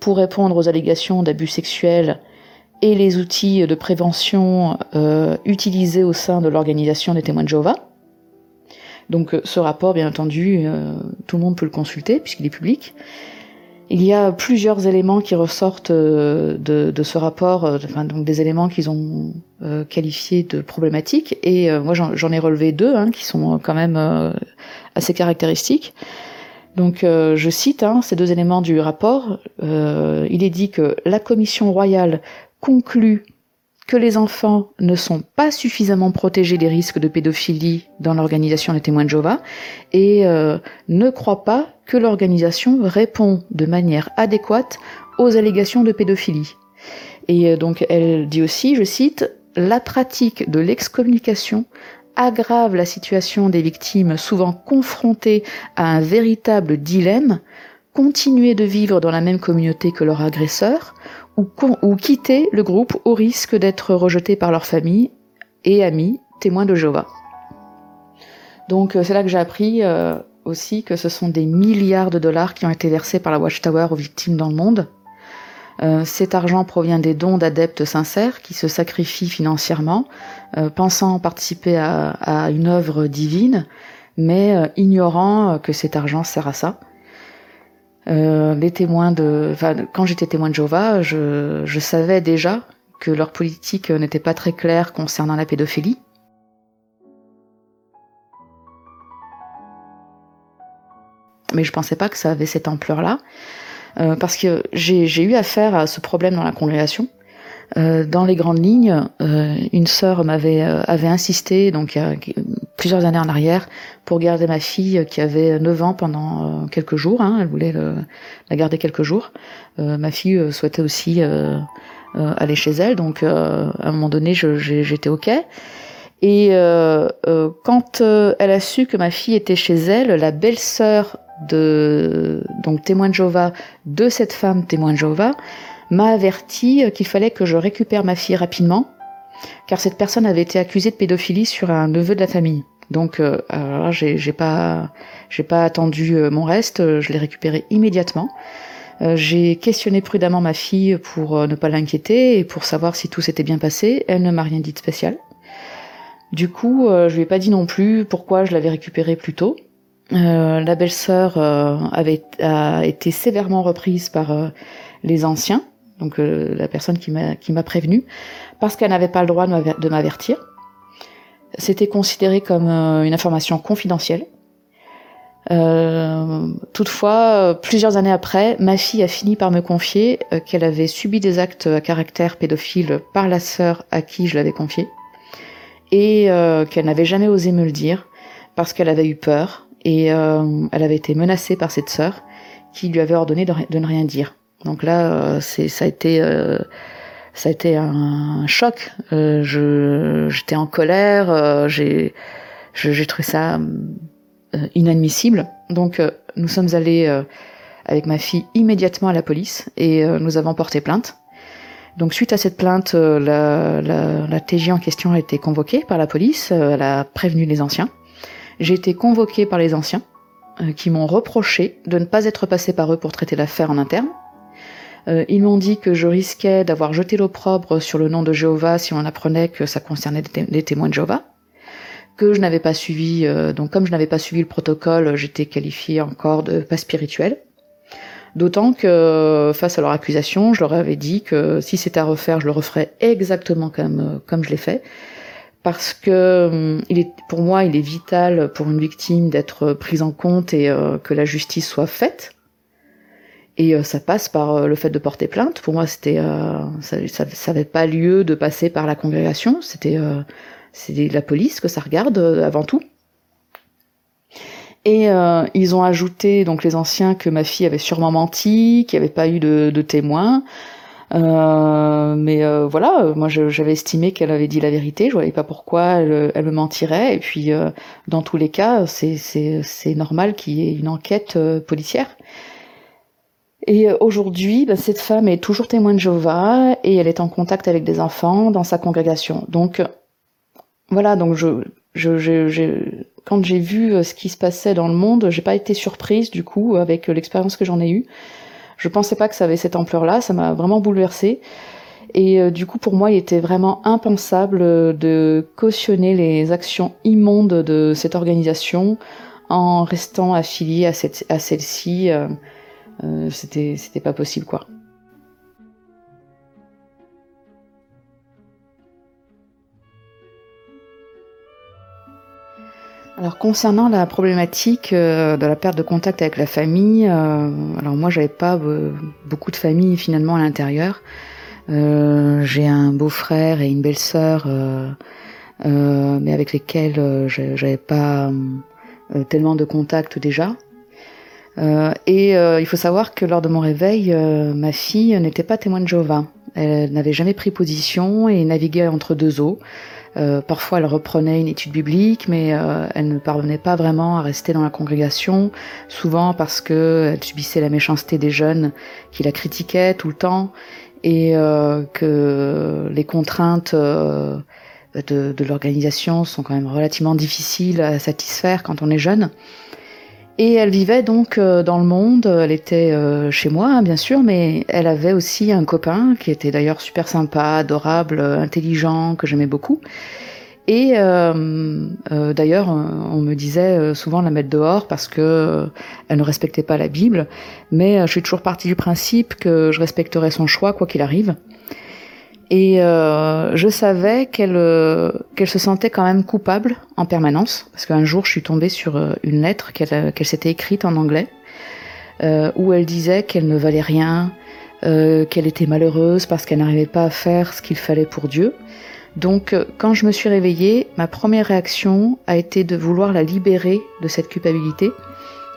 pour répondre aux allégations d'abus sexuels et les outils de prévention euh, utilisés au sein de l'organisation des témoins de Jéhovah. Donc euh, ce rapport, bien entendu, euh, tout le monde peut le consulter puisqu'il est public. Il y a plusieurs éléments qui ressortent euh, de, ce rapport, enfin, donc des éléments qu'ils ont qualifiés de problématiques, et moi j'en ai relevé deux hein, qui sont quand même assez caractéristiques. Donc je cite hein, ces deux éléments du rapport. il est dit que la commission royale conclut que les enfants ne sont pas suffisamment protégés des risques de pédophilie dans l'organisation des témoins de Jéhovah et euh, ne croient pas que l'organisation répond de manière adéquate aux allégations de pédophilie. Et euh, donc elle dit aussi, je cite, la pratique de l'excommunication aggrave la situation des victimes souvent confrontées à un véritable dilemme, continuer de vivre dans la même communauté que leur agresseur ou, quitter le groupe au risque d'être rejetés par leur famille et amis témoins de Jéhovah. Donc euh, c'est là que j'ai appris euh, aussi que ce sont des milliards de dollars qui ont été versés par la Watchtower aux victimes dans le monde. Euh, cet argent provient des dons d'adeptes sincères qui se sacrifient financièrement, pensant participer à, à, une œuvre divine, mais ignorant que cet argent sert à ça. Euh, les témoins de, enfin, quand j'étais témoin de Jéhovah, je, savais déjà que leur politique n'était pas très claire concernant la pédophilie. Mais je pensais pas que ça avait cette ampleur-là, euh, parce que j'ai eu affaire à ce problème dans la congrégation. Euh, dans les grandes lignes, euh, une sœur m'avait euh, avait insisté, donc plusieurs années en arrière, pour garder ma fille qui avait 9 ans pendant quelques jours. Hein, elle voulait la garder quelques jours. ma fille souhaitait aussi aller chez elle, donc à un moment donné, j'étais ok. Et quand elle a su que ma fille était chez elle, la belle-sœur de donc témoin de Jéhovah de cette femme témoin de Jéhovah m'a averti qu'il fallait que je récupère ma fille rapidement, car cette personne avait été accusée de pédophilie sur un neveu de la famille. Donc, euh, j'ai pas, j'ai pas attendu euh, mon reste, euh, je l'ai récupéré immédiatement. Euh, j'ai questionné prudemment ma fille pour ne pas l'inquiéter et pour savoir si tout s'était bien passé. Elle ne m'a rien dit de spécial. Du coup, je lui ai pas dit non plus pourquoi je l'avais récupéré plus tôt. la belle-sœur avait a été sévèrement reprise par les anciens donc euh, la personne qui m'a qui m'a prévenu, parce qu'elle n'avait pas le droit de m'avertir. C'était considéré comme euh, une information confidentielle. Euh, toutefois, plusieurs années après, ma fille a fini par me confier qu'elle avait subi des actes à caractère pédophile par la sœur à qui je l'avais confié, et qu'elle n'avait jamais osé me le dire parce qu'elle avait eu peur et elle avait été menacée par cette sœur qui lui avait ordonné de ne rien dire. Donc là, euh, c'est ça a été euh, ça a été un choc. Euh, je j'étais en colère. j'ai j'ai trouvé ça inadmissible. Donc nous sommes allés avec ma fille immédiatement à la police et nous avons porté plainte. Donc suite à cette plainte, la, la, la TJ en question a été convoquée par la police. elle a prévenu les anciens. J'ai été convoquée par les anciens qui m'ont reproché de ne pas être passé par eux pour traiter l'affaire en interne. Euh, ils m'ont dit que je risquais d'avoir jeté l'opprobre sur le nom de Jéhovah si on apprenait que ça concernait des témoins de Jéhovah, que je n'avais pas suivi, euh, donc comme je n'avais pas suivi le protocole, j'étais qualifiée encore de pas spirituel. D'autant que face à leur accusation, je leur avais dit que si c'était à refaire, je le referais exactement comme euh, comme je l'ai fait, parce que il est pour moi, il est vital pour une victime d'être prise en compte et que la justice soit faite Et ça passe par le fait de porter plainte. Pour moi, c'était ça, n'avait pas lieu de passer par la congrégation. C'était c'est la police que ça regarde avant tout. Et euh, ils ont ajouté, donc les anciens, que ma fille avait sûrement menti, qu'il n'y avait pas eu de, de témoins. Euh, mais euh, voilà, moi j'avais estimé qu'elle avait dit la vérité, je voyais pas pourquoi elle, elle me mentirait. Et puis euh, dans tous les cas, c'est normal qu'il y ait une enquête euh, policière. Et aujourd'hui, bah, cette femme est toujours témoin de Jéhovah et elle est en contact avec des enfants dans sa congrégation. Donc voilà, donc je, je, je quand j'ai vu euh, ce qui se passait dans le monde, j'ai pas été surprise du coup avec euh, l'expérience que j'en ai eue. Je pensais pas que ça avait cette ampleur-là, ça m'a vraiment bouleversée. Et euh, du coup, pour moi, il était vraiment impensable de cautionner les actions immondes de cette organisation en restant affilié à, cette, à celle-ci. Euh, c'était, c'était pas possible, quoi. Alors concernant la problématique euh, de la perte de contact avec la famille, euh, alors moi j'avais pas euh, beaucoup de famille finalement à l'intérieur. j'ai un beau-frère et une belle-sœur, mais avec lesquels j'avais pas tellement de contact déjà. Et il faut savoir que lors de mon réveil, ma fille n'était pas témoin de Jéhovah. Elle n'avait jamais pris position et naviguait entre deux eaux. Euh, parfois, elle reprenait une étude biblique, mais euh, elle ne parvenait pas vraiment à rester dans la congrégation, souvent parce que elle subissait la méchanceté des jeunes qui la critiquaient tout le temps et euh, que les contraintes de, de l'organisation sont quand même relativement difficiles à satisfaire quand on est jeune. Et elle vivait donc euh, dans le monde, elle était euh, chez moi hein, bien sûr, mais elle avait aussi un copain qui était d'ailleurs super sympa, adorable, intelligent, que j'aimais beaucoup. Et euh, d'ailleurs, on me disait souvent la mettre dehors parce que elle ne respectait pas la Bible, mais je suis toujours partie du principe que je respecterais son choix quoi qu'il arrive. Et euh, je savais qu'elle euh, qu'elle se sentait quand même coupable en permanence, parce qu'un jour je suis tombée sur euh, une lettre qu'elle qu'elle s'était écrite en anglais, où elle disait qu'elle ne valait rien, qu'elle était malheureuse parce qu'elle n'arrivait pas à faire ce qu'il fallait pour Dieu. Donc quand je me suis réveillée, ma première réaction a été de vouloir la libérer de cette culpabilité,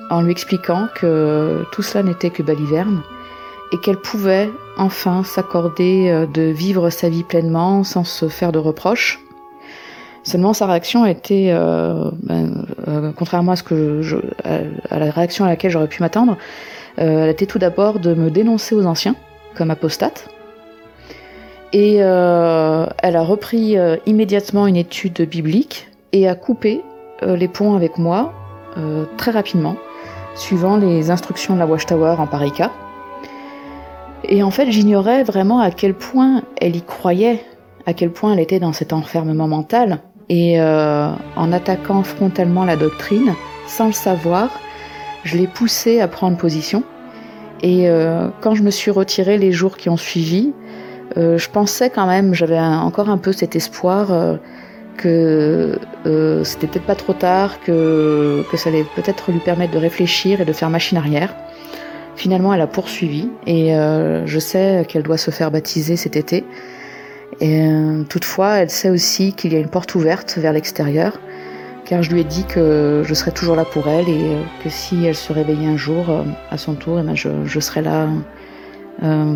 en lui expliquant que tout cela n'était que baliverne et qu'elle pouvait enfin s'accorder euh, de vivre sa vie pleinement sans se faire de reproches. Seulement sa réaction été, euh, ben, euh, contrairement à ce que à, la réaction à laquelle j'aurais pu m'attendre, euh, elle était tout d'abord de me dénoncer aux anciens comme apostate. Et euh, elle a repris immédiatement une étude biblique et a coupé les ponts avec moi très rapidement, suivant les instructions de la Watchtower en pareil cas. Et en fait, j'ignorais vraiment à quel point elle y croyait, à quel point elle était dans cet enfermement mental. Et euh, en attaquant frontalement la doctrine, sans le savoir, je l'ai poussée à prendre position. Et euh, quand je me suis retirée les jours qui ont suivi, euh, je pensais quand même, j'avais encore un peu cet espoir que c'était peut-être pas trop tard, que, que ça allait peut-être lui permettre de réfléchir et de faire machine arrière. Finalement, elle a poursuivi et euh, je sais qu'elle doit se faire baptiser cet été. Euh, toutefois, elle sait aussi qu'il y a une porte ouverte vers l'extérieur, car je lui ai dit que je serais toujours là pour elle et euh, que si elle se réveillait un jour à son tour, eh ben je, je, serais là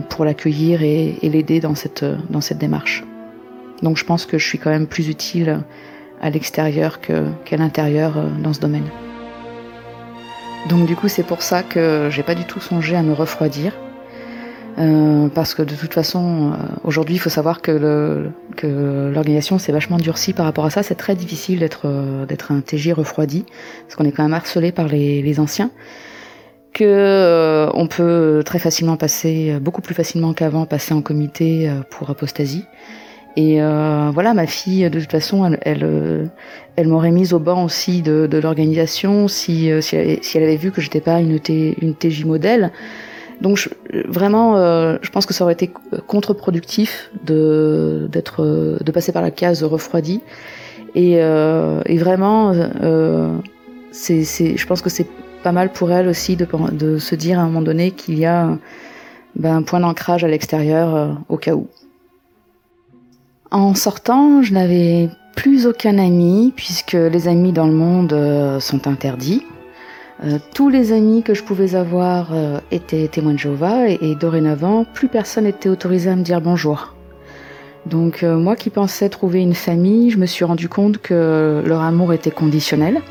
pour l'accueillir et, et l'aider dans cette, dans cette démarche. Donc je pense que je suis quand même plus utile à l'extérieur qu'à l'intérieur dans ce domaine. Donc du coup c'est pour ça que j'ai pas du tout songé à me refroidir. Euh, parce que de toute façon, euh, aujourd'hui, il faut savoir que, le, que l'organisation s'est vachement durcie par rapport à ça. C'est très difficile d'être euh, d'être un TJ refroidi, parce qu'on est quand même harcelé par les, les anciens. Que euh, on peut très facilement passer, beaucoup plus facilement qu'avant, passer en comité pour apostasie. Et euh, voilà, ma fille, de toute façon, elle, elle, euh, elle m'aurait mise au banc aussi de, de l'organisation si, euh, si, elle, si, elle, avait vu que j'étais pas une, T, une TJ modèle. Donc je, vraiment, euh, je pense que ça aurait été contre-productif de d'être, de passer par la case refroidie. Et, euh, et vraiment, c'est, je pense que c'est pas mal pour elles aussi de, de se dire à un moment donné qu'il y a ben, un point d'ancrage à l'extérieur euh, au cas où. En sortant, je n'avais plus aucun ami puisque les amis dans le monde euh, sont interdits. Euh, tous les amis que je pouvais avoir étaient témoins de Jéhovah et, et, dorénavant, plus personne n'était autorisé à me dire bonjour. Donc moi qui pensais trouver une famille, je me suis rendu compte que leur amour était conditionnel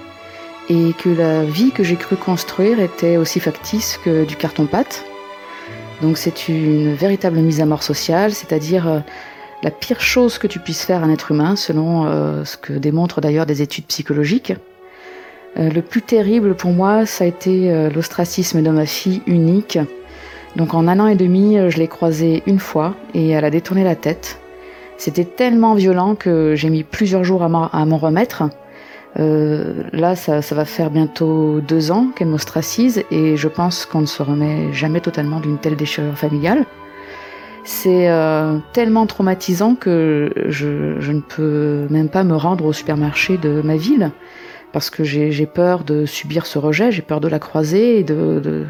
et que la vie que j'ai cru construire était aussi factice que du carton-pâte. Donc c'est une véritable mise à mort sociale, c'est-à-dire euh, la pire chose que tu puisses faire à un être humain, selon euh, ce que démontrent d'ailleurs des études psychologiques. Euh, le plus terrible pour moi, ça a été l'ostracisme de ma fille unique. Donc en un an et demi, je l'ai croisée une fois et elle a détourné la tête. C'était tellement violent que j'ai mis plusieurs jours à m'en remettre. Euh, là, ça, va faire bientôt deux ans qu'elle m'ostracise et je pense qu'on ne se remet jamais totalement d'une telle déchirure familiale. C'est euh, tellement traumatisant que je, ne peux même pas me rendre au supermarché de ma ville parce que j'ai peur de subir ce rejet, j'ai peur de la croiser et de,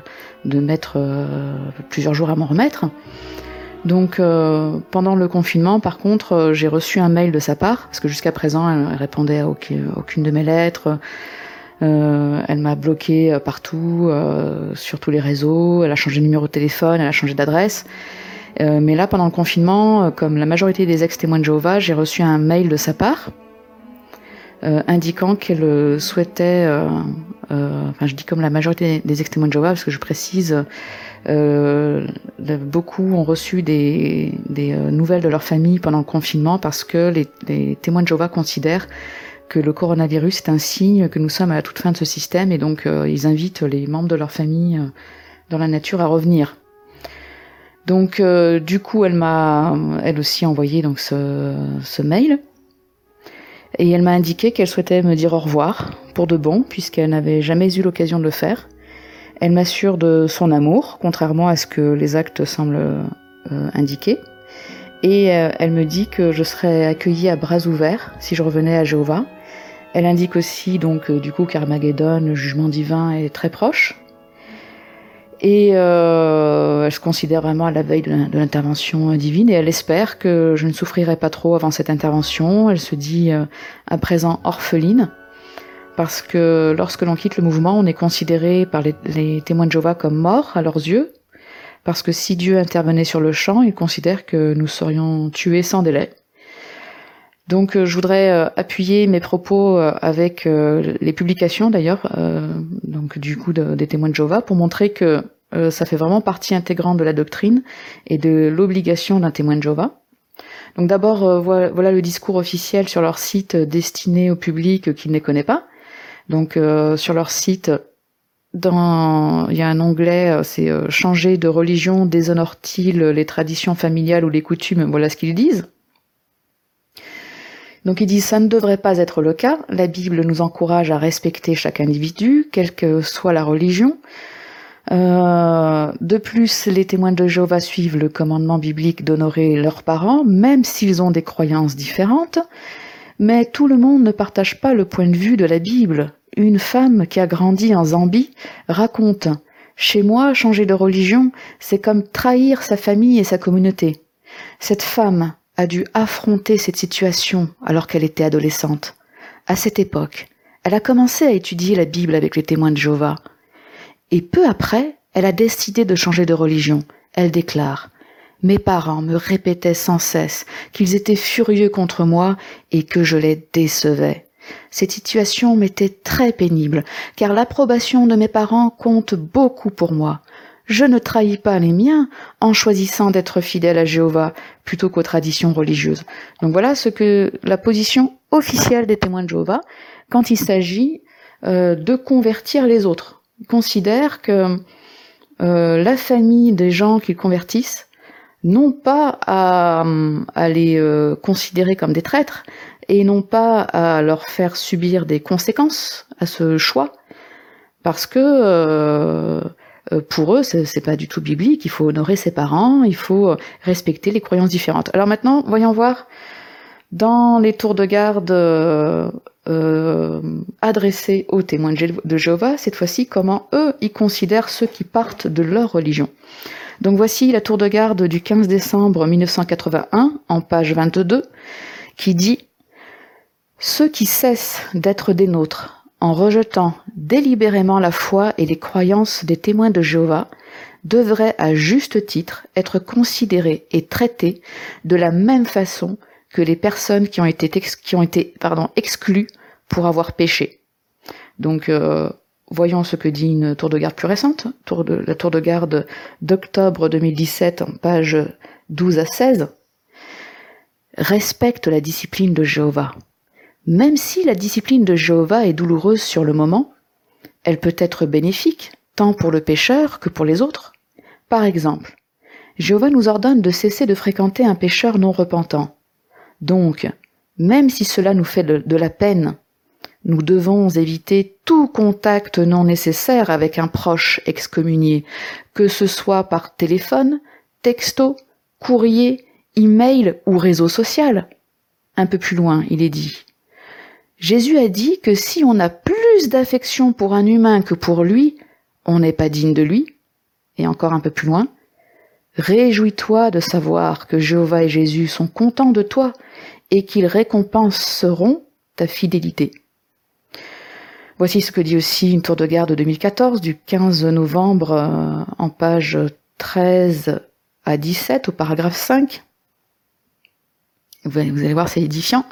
de, mettre euh, plusieurs jours à m'en remettre. Donc euh, pendant le confinement, par contre, j'ai reçu un mail de sa part, parce que jusqu'à présent, elle répondait à aucune, de mes lettres. Elle m'a bloqué partout, sur tous les réseaux. Elle a changé de numéro de téléphone, elle a changé d'adresse. Mais là, pendant le confinement, comme la majorité des ex-témoins de Jéhovah, j'ai reçu un mail de sa part indiquant qu'elle souhaitait, enfin je dis comme la majorité des ex-témoins de Jéhovah, parce que je précise euh, beaucoup ont reçu des, euh, nouvelles de leur famille pendant le confinement parce que les, témoins de Jéhovah considèrent que le coronavirus est un signe que nous sommes à la toute fin de ce système et donc euh, ils invitent les membres de leur famille dans la nature à revenir. Donc du coup, elle m'a elle aussi envoyé donc ce, ce mail et elle m'a indiqué qu'elle souhaitait me dire au revoir pour de bon puisqu'elle n'avait jamais eu l'occasion de le faire elle m'assure de son amour, contrairement à ce que les actes semblent euh, indiquer. Et euh, elle me dit que je serais accueillie à bras ouverts si je revenais à Jéhovah. Elle indique aussi donc euh, du coup qu'Armageddon, le jugement divin, est très proche. Et elle se considère vraiment à la veille de l'intervention divine et elle espère que je ne souffrirai pas trop avant cette intervention. Elle se dit à présent orpheline parce que lorsque l'on quitte le mouvement, on est considéré par les, témoins de Jéhovah comme morts à leurs yeux, parce que si Dieu intervenait sur le champ, ils considèrent que nous serions tués sans délai. Donc euh, je voudrais euh, appuyer mes propos euh, avec les publications d'ailleurs, donc du coup des témoins de Jéhovah, pour montrer que ça fait vraiment partie intégrante de la doctrine et de l'obligation d'un témoin de Jéhovah. Donc d'abord, voilà le discours officiel sur leur site destiné au public qui ne les connaît pas. Donc sur leur site, dans, il y a un onglet, c'est euh, changer de religion déshonore-t-il les traditions familiales ou les coutumes Voilà ce qu'ils disent. Donc ils disent ça ne devrait pas être le cas. La Bible nous encourage à respecter chaque individu, quelle que soit la religion. de plus, les témoins de Jéhovah suivent le commandement biblique d'honorer leurs parents, même s'ils ont des croyances différentes. Mais tout le monde ne partage pas le point de vue de la Bible. Une femme qui a grandi en Zambie raconte Chez moi, changer de religion, c'est comme trahir sa famille et sa communauté. Cette femme a dû affronter cette situation alors qu'elle était adolescente. À cette époque, elle a commencé à étudier la Bible avec les témoins de Jéhovah. Et peu après, elle a décidé de changer de religion. Elle déclare Mes parents me répétaient sans cesse qu'ils étaient furieux contre moi et que je les décevais. Cette situation m'était très pénible, car l'approbation de mes parents compte beaucoup pour moi. Je ne trahis pas les miens en choisissant d'être fidèle à Jéhovah plutôt qu'aux traditions religieuses. Donc voilà ce que la position officielle des témoins de Jéhovah quand il s'agit euh, de convertir les autres. Ils considèrent que euh, la famille des gens qu'ils convertissent n'ont pas à, les euh, considérer comme des traîtres, et non pas à leur faire subir des conséquences à ce choix, parce que pour eux, c'est pas du tout biblique. Il faut honorer ses parents, il faut respecter les croyances différentes. Alors maintenant, voyons voir Dans les tours de garde euh, euh, adressés aux témoins de Jéhovah, cette fois-ci, comment eux, ils considèrent ceux qui partent de leur religion. Donc voici la tour de garde du 15 décembre 1981, en page 22, qui dit Ceux qui cessent d'être des nôtres en rejetant délibérément la foi et les croyances des témoins de Jéhovah devraient à juste titre être considérés et traités de la même façon que les personnes qui ont été, qui ont été pardon, exclues pour avoir péché. Donc, euh, voyons ce que dit une tour de garde plus récente, la tour de garde d'octobre 2017, en page 12 à 16. Respecte la discipline de Jéhovah. Même si la discipline de Jéhovah est douloureuse sur le moment, elle peut être bénéfique, tant pour le pécheur que pour les autres. Par exemple, Jéhovah nous ordonne de cesser de fréquenter un pécheur non repentant. Donc, même si cela nous fait de, la peine, nous devons éviter tout contact non nécessaire avec un proche excommunié, que ce soit par téléphone, texto, courrier, email ou réseau social. Un peu plus loin, il est dit. Jésus a dit que si on a plus d'affection pour un humain que pour lui, on n'est pas digne de lui. Et encore un peu plus loin, Réjouis-toi de savoir que Jéhovah et Jésus sont contents de toi et qu'ils récompenseront ta fidélité. Voici ce que dit aussi une tour de garde 2014 du 15 novembre euh, en page 13 à 17 au paragraphe 5. Vous allez voir, c'est édifiant.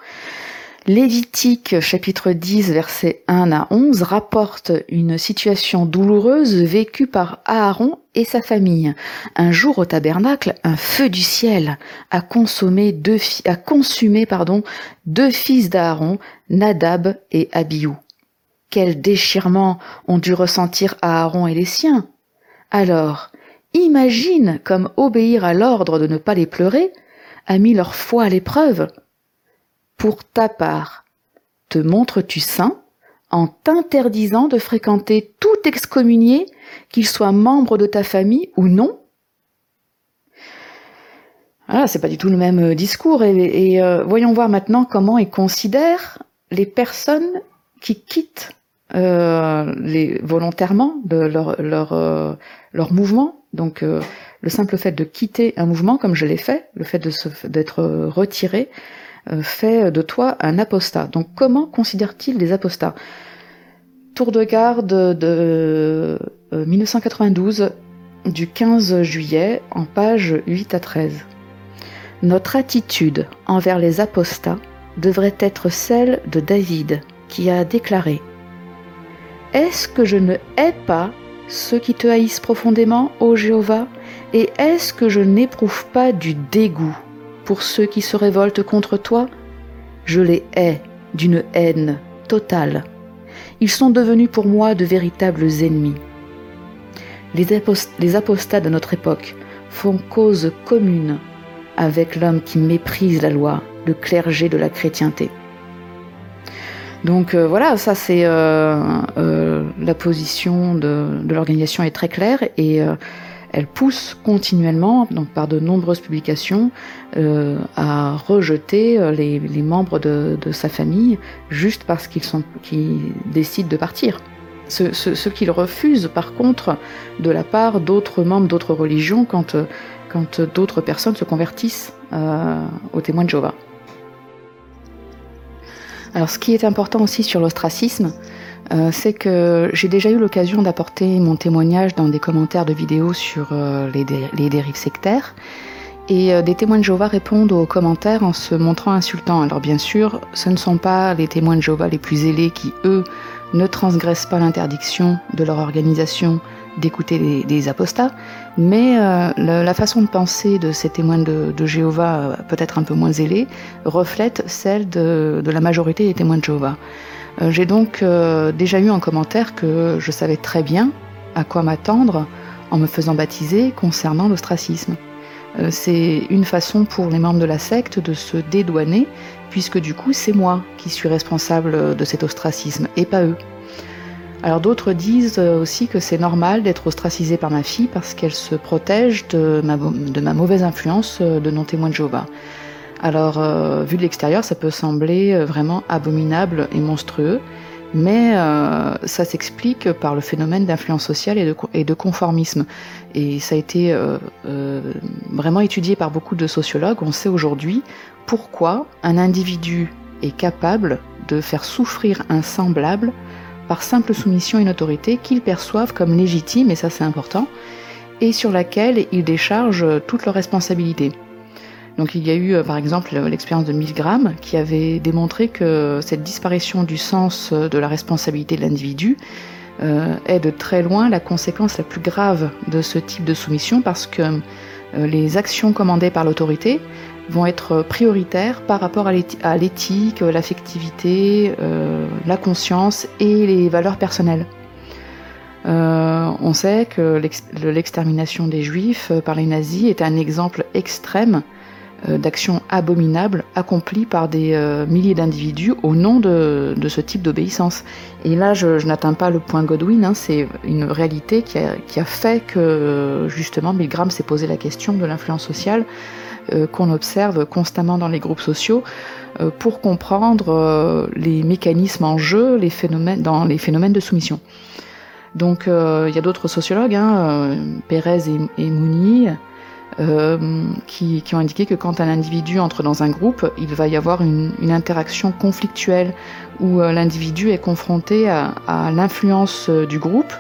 Lévitique chapitre 10 verset 1 à 11 rapporte une situation douloureuse vécue par Aaron et sa famille. Un jour au tabernacle, un feu du ciel a consommé deux, a consumé pardon, deux fils d'Aaron, Nadab et Abiou. Quel déchirement ont dû ressentir Aaron et les siens. Alors, imagine comme obéir à l'ordre de ne pas les pleurer a mis leur foi à l'épreuve pour ta part, te montres-tu saint en t'interdisant de fréquenter tout excommunié, qu'il soit membre de ta famille ou non? Voilà, c'est pas du tout le même euh, discours. Et, euh, voyons voir maintenant comment il considère les personnes qui quittent euh, les, volontairement de leur, leur, leur mouvement. Donc le simple fait de quitter un mouvement, comme je l'ai fait, le fait d'être retiré, fait de toi un apostat. Donc comment considère-t-il les apostats? Tour de garde de 1992 euh, du 15 juillet en page 8 à 13. Notre attitude envers les apostats devrait être celle de David qui a déclaré Est-ce que je ne hais pas ceux qui te haïssent profondément, ô Jéhovah, et est-ce que je n'éprouve pas du dégoût? Pour ceux qui se révoltent contre toi, je les hais d'une haine totale. Ils sont devenus pour moi de véritables ennemis. Les, apostats de notre époque font cause commune avec l'homme qui méprise la loi, le clergé de la chrétienté. Donc euh, voilà, ça c'est euh, euh, la position de, l'organisation est très claire et elle pousse continuellement, par de nombreuses publications, euh, à rejeter euh, les, membres de, sa famille juste parce qu'ils décident de partir. Ce, qu'ils refusent, par contre, de la part d'autres membres d'autres religions quand, quand d'autres personnes se convertissent euh, aux témoins de Jéhovah. Alors, ce qui est important aussi sur l'ostracisme, euh, c'est que j'ai déjà eu l'occasion d'apporter mon témoignage dans des commentaires de vidéos sur euh, les, dérives sectaires. Et euh, des témoins de Jéhovah répondent aux commentaires en se montrant insultants. Alors bien sûr, ce ne sont pas les témoins de Jéhovah les plus zélés qui, eux, ne transgressent pas l'interdiction de leur organisation d'écouter des, apostats, mais la, façon de penser de ces témoins de, Jéhovah, peut-être un peu moins zélés, reflète celle de la majorité des témoins de Jéhovah. Euh, j'ai donc euh, déjà eu un commentaire que je savais très bien à quoi m'attendre en me faisant baptiser concernant l'ostracisme. Euh, c'est une façon pour les membres de la secte de se dédouaner, puisque du coup c'est moi qui suis responsable de cet ostracisme et pas eux. Alors d'autres disent aussi que c'est normal d'être ostracisé par ma fille parce qu'elle se protège de ma, de ma mauvaise influence de non-témoin de Jéhovah. Alors, vu de l'extérieur, ça peut sembler vraiment abominable et monstrueux, mais ça s'explique par le phénomène d'influence sociale et de, conformisme. Et ça a été vraiment étudié par beaucoup de sociologues. On sait aujourd'hui pourquoi un individu est capable de faire souffrir un semblable par simple soumission à une autorité qu'ils perçoivent comme légitime, et ça c'est important, et sur laquelle ils déchargent toutes leurs responsabilités. Donc il y a eu euh, par exemple l'expérience de Milgram qui avait démontré que cette disparition du sens de la responsabilité de l'individu euh, est de très loin la conséquence la plus grave de ce type de soumission parce que euh, les actions commandées par l'autorité vont être prioritaires par rapport à l'éthique, l'affectivité, euh, la conscience et les valeurs personnelles. Euh, on sait que l'extermination des juifs par les nazis est un exemple extrême euh, d'action abominable accomplie par des milliers d'individus au nom de, ce type d'obéissance. Et là, je, n'atteins pas le point Godwin, hein, c'est une réalité qui a, fait que justement Milgram s'est posé la question de l'influence sociale euh, qu'on observe constamment dans les groupes sociaux euh, pour comprendre euh, les mécanismes en jeu les phénomènes, dans les phénomènes de soumission. Donc il y a d'autres sociologues, hein, Pérez et, Mouni, qui, ont indiqué que quand un individu entre dans un groupe, il va y avoir une, interaction conflictuelle où l'individu est confronté à, à l'influence du groupe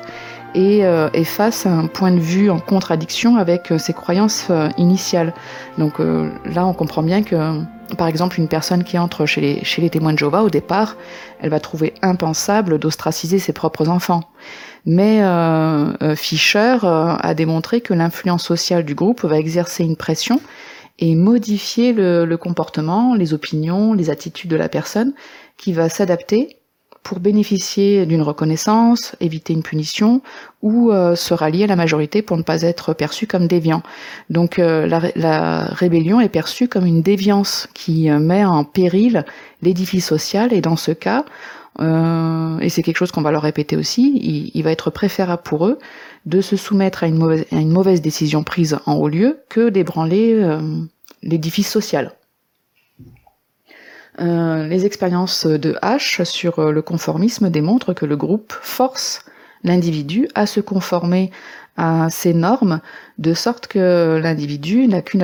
euh, et, face à un point de vue en contradiction avec euh, ses croyances euh, initiales. Donc là, on comprend bien que, par exemple, une personne qui entre chez les, chez les témoins de Jéhovah, au départ, elle va trouver impensable d'ostraciser ses propres enfants. Mais Fischer a démontré que l'influence sociale du groupe va exercer une pression et modifier le comportement, les opinions, les attitudes de la personne qui va s'adapter pour bénéficier d'une reconnaissance, éviter une punition ou euh, se rallier à la majorité pour ne pas être perçu comme déviant. Donc euh, la, rébellion est perçue comme une déviance qui euh, met en péril l'édifice social et dans ce cas, et c'est quelque chose qu'on va leur répéter aussi, il, va être préférable pour eux de se soumettre à une mauvaise, décision prise en haut lieu que d'ébranler l'édifice social. Euh, les expériences de H sur euh, le conformisme démontrent que le groupe force l'individu à se conformer à ces normes de sorte que l'individu n'a qu'une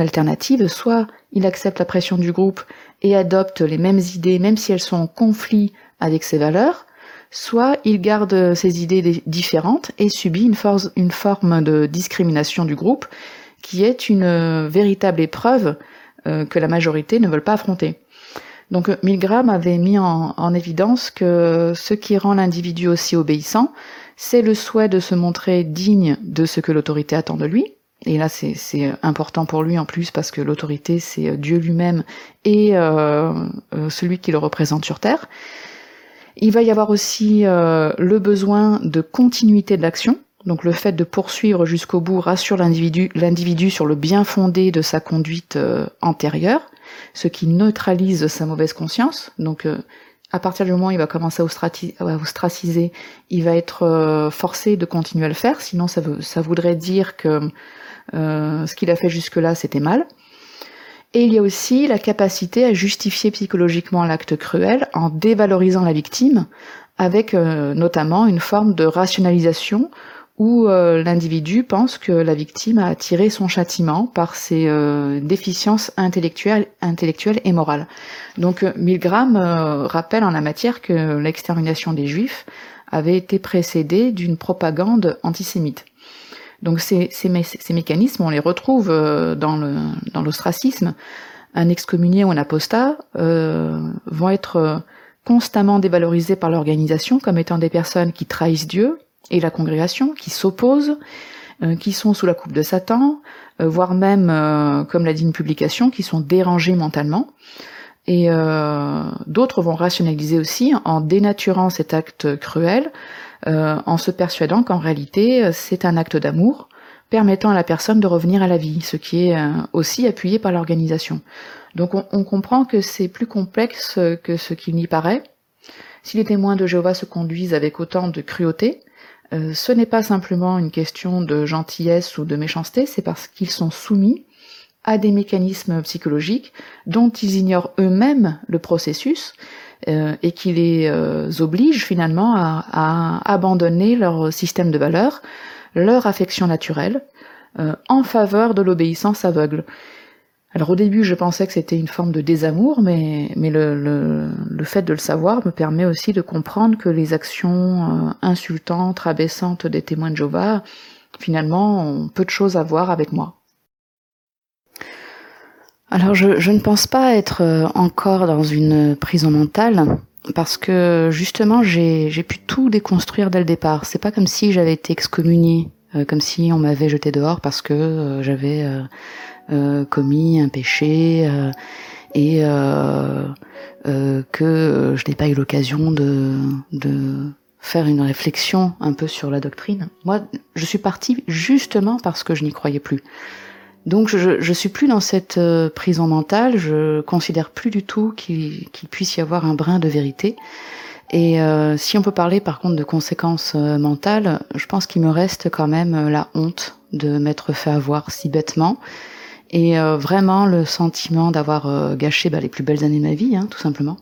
alternative, soit il accepte la pression du groupe et adopte les mêmes idées même si elles sont en conflit avec ses valeurs, soit il garde ses idées différentes et subit une, forme de discrimination du groupe qui est une véritable épreuve euh, que la majorité ne veulent pas affronter. Donc Milgram avait mis en, évidence que ce qui rend l'individu aussi obéissant, c'est le souhait de se montrer digne de ce que l'autorité attend de lui. Et là, c'est important pour lui en plus parce que l'autorité, c'est Dieu lui-même et euh, celui qui le représente sur Terre. Il va y avoir aussi le besoin de continuité de l'action. Donc le fait de poursuivre jusqu'au bout rassure l'individu sur le bien fondé de sa conduite euh, antérieure, ce qui neutralise sa mauvaise conscience. Donc euh, à partir du moment où il va commencer à, ostraciser, il va être euh, forcé de continuer à le faire, sinon ça, ça voudrait dire que ce qu'il a fait jusque-là c'était mal. Et il y a aussi la capacité à justifier psychologiquement l'acte cruel en dévalorisant la victime, avec notamment une forme de rationalisation où euh, l'individu pense que la victime a tiré son châtiment par ses euh, déficiences intellectuelles, et morales. Donc euh, Milgram rappelle en la matière que l'extermination des juifs avait été précédée d'une propagande antisémite. Donc ces, mécanismes, on les retrouve dans l'ostracisme. Un excommunié ou un apostat vont être constamment dévalorisés par l'organisation comme étant des personnes qui trahissent Dieu, et la congrégation qui s'opposent, euh, qui sont sous la coupe de Satan, euh, voire même, euh, comme l'a dit une publication, qui sont dérangés mentalement. Et d'autres vont rationaliser aussi en dénaturant cet acte cruel, en se persuadant qu'en réalité c'est un acte d'amour permettant à la personne de revenir à la vie, ce qui est aussi appuyé par l'organisation. Donc on, on comprend que c'est plus complexe que ce qu'il n'y paraît. Si les témoins de Jéhovah se conduisent avec autant de cruauté, euh, ce n'est pas simplement une question de gentillesse ou de méchanceté, c'est parce qu'ils sont soumis à des mécanismes psychologiques dont ils ignorent eux-mêmes le processus euh, et qui les euh, obligent finalement à, à, abandonner leur système de valeurs, leur affection naturelle, euh, en faveur de l'obéissance aveugle. Alors au début, je pensais que c'était une forme de désamour, mais, le, fait de le savoir me permet aussi de comprendre que les actions insultantes, rabaissantes des témoins de Jéhovah, finalement, ont peu de choses à voir avec moi. Alors je, ne pense pas être euh, encore dans une prison mentale parce que justement j'ai pu tout déconstruire dès le départ. C'est pas comme si j'avais été excommuniée, euh, comme si on m'avait jeté dehors parce que euh, j'avais euh, commis un péché et que je n'ai pas eu l'occasion de, de faire une réflexion un peu sur la doctrine. Moi, je suis partie justement parce que je n'y croyais plus. Donc je, je suis plus dans cette euh, prison mentale, je considère plus du tout qu'il puisse y avoir un brin de vérité. Et euh, si on peut parler par contre de conséquences euh, mentales, je pense qu'il me reste quand même la honte de m'être fait avoir si bêtement et vraiment le sentiment d'avoir gâché bah, les plus belles années de ma vie, hein, tout simplement.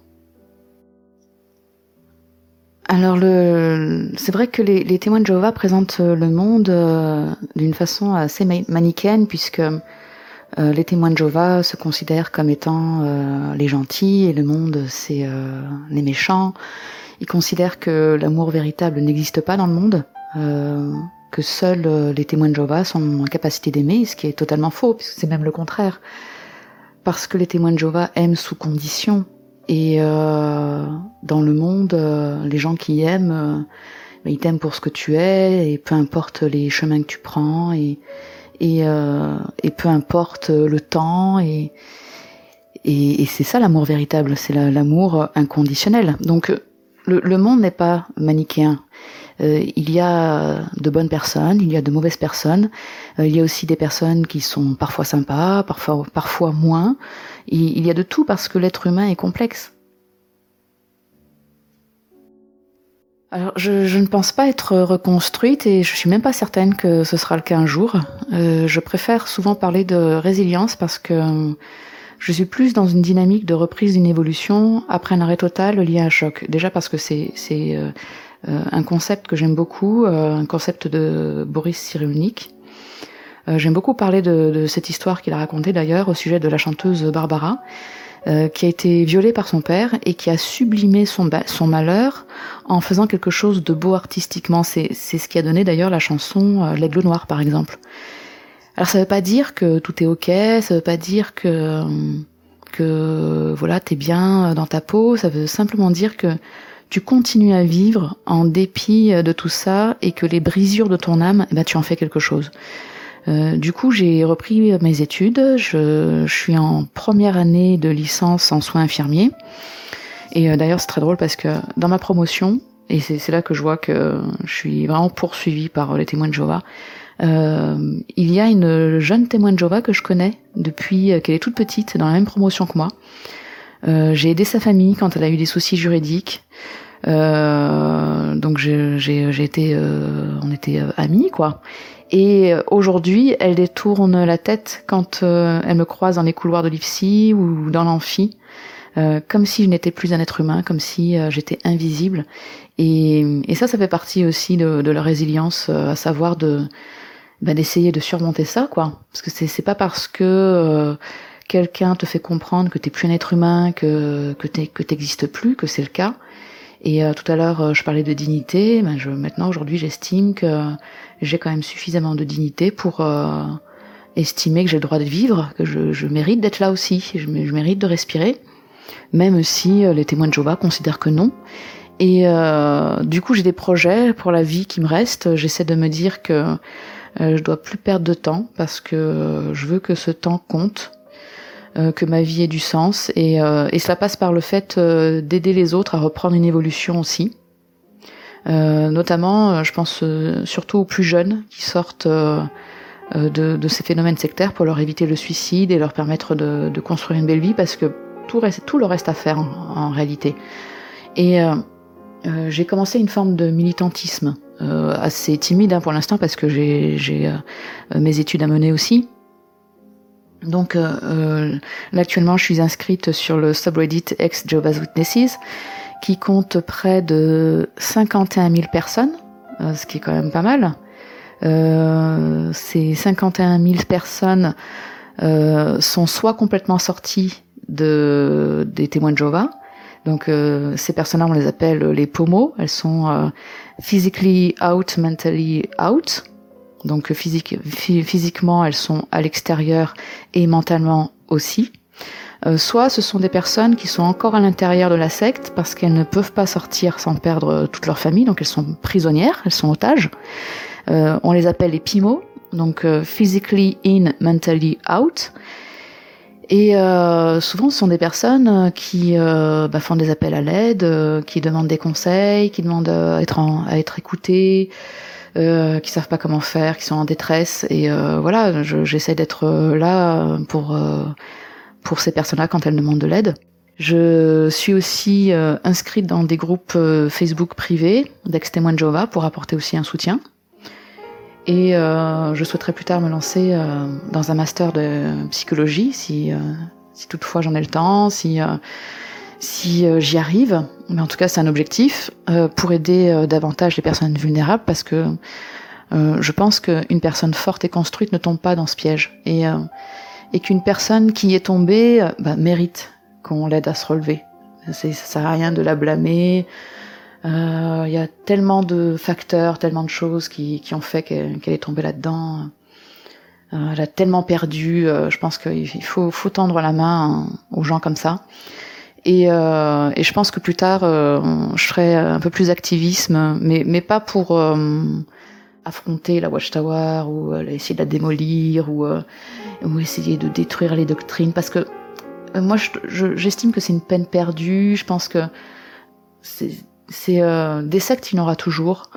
Alors le, c'est vrai que les, les, témoins de Jéhovah présentent euh, le monde euh, d'une façon assez manichéenne puisque euh, les témoins de Jéhovah se considèrent comme étant euh, les gentils et le monde c'est euh, les méchants. Ils considèrent que l'amour véritable n'existe pas dans le monde, que seuls les témoins de Jéhovah sont en capacité d'aimer, ce qui est totalement faux puisque c'est même le contraire. Parce que les témoins de Jéhovah aiment sous condition, et euh, dans le monde, euh, les gens qui aiment, euh, ils t'aiment pour ce que tu es, et peu importe les chemins que tu prends, et, et, euh, et peu importe le temps, et, et, et c'est ça l'amour véritable, c'est l'amour inconditionnel. Donc le, le monde n'est pas manichéen. Euh, il y a de bonnes personnes, il y a de mauvaises personnes, euh, il y a aussi des personnes qui sont parfois sympas, parfois, moins. Il, y a de tout parce que l'être humain est complexe. Alors, je, ne pense pas être reconstruite et je suis même pas certaine que ce sera le cas un jour. Euh, je préfère souvent parler de résilience parce que je suis plus dans une dynamique de reprise d'une évolution après un arrêt total lié à un choc. Déjà parce que c'est un concept que j'aime beaucoup, euh, un concept de Boris Cyrulnik. Euh, j'aime beaucoup parler de, de cette histoire qu'il a racontée d'ailleurs au sujet de la chanteuse Barbara, euh, qui a été violée par son père et qui a sublimé son, son malheur en faisant quelque chose de beau artistiquement. C'est ce qui a donné d'ailleurs la chanson euh, L'Aigle Noir, par exemple. Alors ça veut pas dire que tout est ok, ça veut pas dire que que voilà t'es bien dans ta peau, ça veut simplement dire que tu continues à vivre en dépit de tout ça et que les brisures de ton âme, eh ben, tu en fais quelque chose. Euh, du coup, j'ai repris mes études. Je, suis en première année de licence en soins infirmiers. Et euh, d'ailleurs, c'est très drôle parce que dans ma promotion, et c'est là que je vois que je suis vraiment poursuivie par les témoins de Jéhovah, euh, il y a une jeune témoin de Jéhovah que je connais depuis qu'elle est toute petite, dans la même promotion que moi. Euh, j'ai aidé sa famille quand elle a eu des soucis juridiques. Euh, donc j'ai été, euh, on était euh, amis quoi. Et aujourd'hui, elle détourne la tête quand elle me croise dans les couloirs de l'IFSI ou dans l'amphi, comme si je n'étais plus un être humain, comme si j'étais invisible. Et, et, ça, ça fait partie aussi de, de la résilience, à savoir de ben, d'essayer de surmonter ça, quoi. Parce que c'est pas parce que quelqu'un te fait comprendre que t'es plus un être humain, que que t'existes plus, que c'est le cas. Et euh, tout à l'heure, euh, je parlais de dignité. Ben, je, maintenant, aujourd'hui, j'estime que j'ai quand même suffisamment de dignité pour euh, estimer que j'ai le droit de vivre, que je, je mérite d'être là aussi, je, je, mérite de respirer, même si les témoins de Jéhovah considèrent que non. Et du coup, j'ai des projets pour la vie qui me reste. J'essaie de me dire que je dois plus perdre de temps parce que je veux que ce temps compte euh, que ma vie ait du sens. Et, euh, et cela passe par le fait euh, d'aider les autres à reprendre une évolution aussi. notamment, je pense surtout aux plus jeunes qui sortent de, de, ces phénomènes sectaires pour leur éviter le suicide et leur permettre de, de construire une belle vie parce que tout, reste, tout le reste à faire en, en réalité. Et euh, j'ai commencé une forme de militantisme euh, assez timide hein, pour l'instant parce que j'ai mes études à mener aussi. Donc là actuellement je suis inscrite sur le subreddit ex Jehovah's Witnesses qui compte près de 51 000 personnes, ce qui est quand même pas mal. ces 51 000 personnes sont soit complètement sorties de, des témoins de Jéhovah, donc euh, ces personnes-là, on les appelle les pomos. Elles sont euh, physically out, mentally out. Donc physique, physiquement, elles sont à l'extérieur et mentalement aussi. Euh, soit ce sont des personnes qui sont encore à l'intérieur de la secte parce qu'elles ne peuvent pas sortir sans perdre toute leur famille, donc elles sont prisonnières, elles sont otages. on les appelle les PIMO, donc physically in, mentally out. Et euh, souvent, ce sont des personnes euh, qui euh, bah, font des appels à l'aide, euh, qui demandent des conseils, qui demandent à être, en, à être écoutées, euh, qui savent pas comment faire, qui sont en détresse. Et voilà, j'essaie d'être là pour pour ces personnes-là quand elles demandent de l'aide. Je suis aussi inscrite dans des groupes Facebook privés d'ex-témoins de Jéhovah pour apporter aussi un soutien. Et euh, je souhaiterais plus tard me lancer euh, dans un master de psychologie, si, euh, si toutefois j'en ai le temps, si, euh, si euh, j'y arrive. Mais en tout cas, c'est un objectif pour aider davantage les personnes vulnérables, parce que je pense qu'une personne forte et construite ne tombe pas dans ce piège. Et, et qu'une personne qui est tombée bah, mérite qu'on l'aide à se relever. Ça sert à rien de la blâmer. Euh, il y a tellement de facteurs, tellement de choses qui, qui ont fait qu'elle est tombée là-dedans. Euh, elle a tellement perdu. Euh, je pense qu'il faut, faut tendre la main aux gens comme ça. Et, euh, et, je pense que plus tard, je ferai un peu plus d'activisme, mais, mais pas pour affronter la Watchtower ou essayer de la démolir ou, ou essayer de détruire les doctrines. Parce que moi, j'estime que c'est une peine perdue. Je pense que c'est euh, des sectes, il y en aura toujours.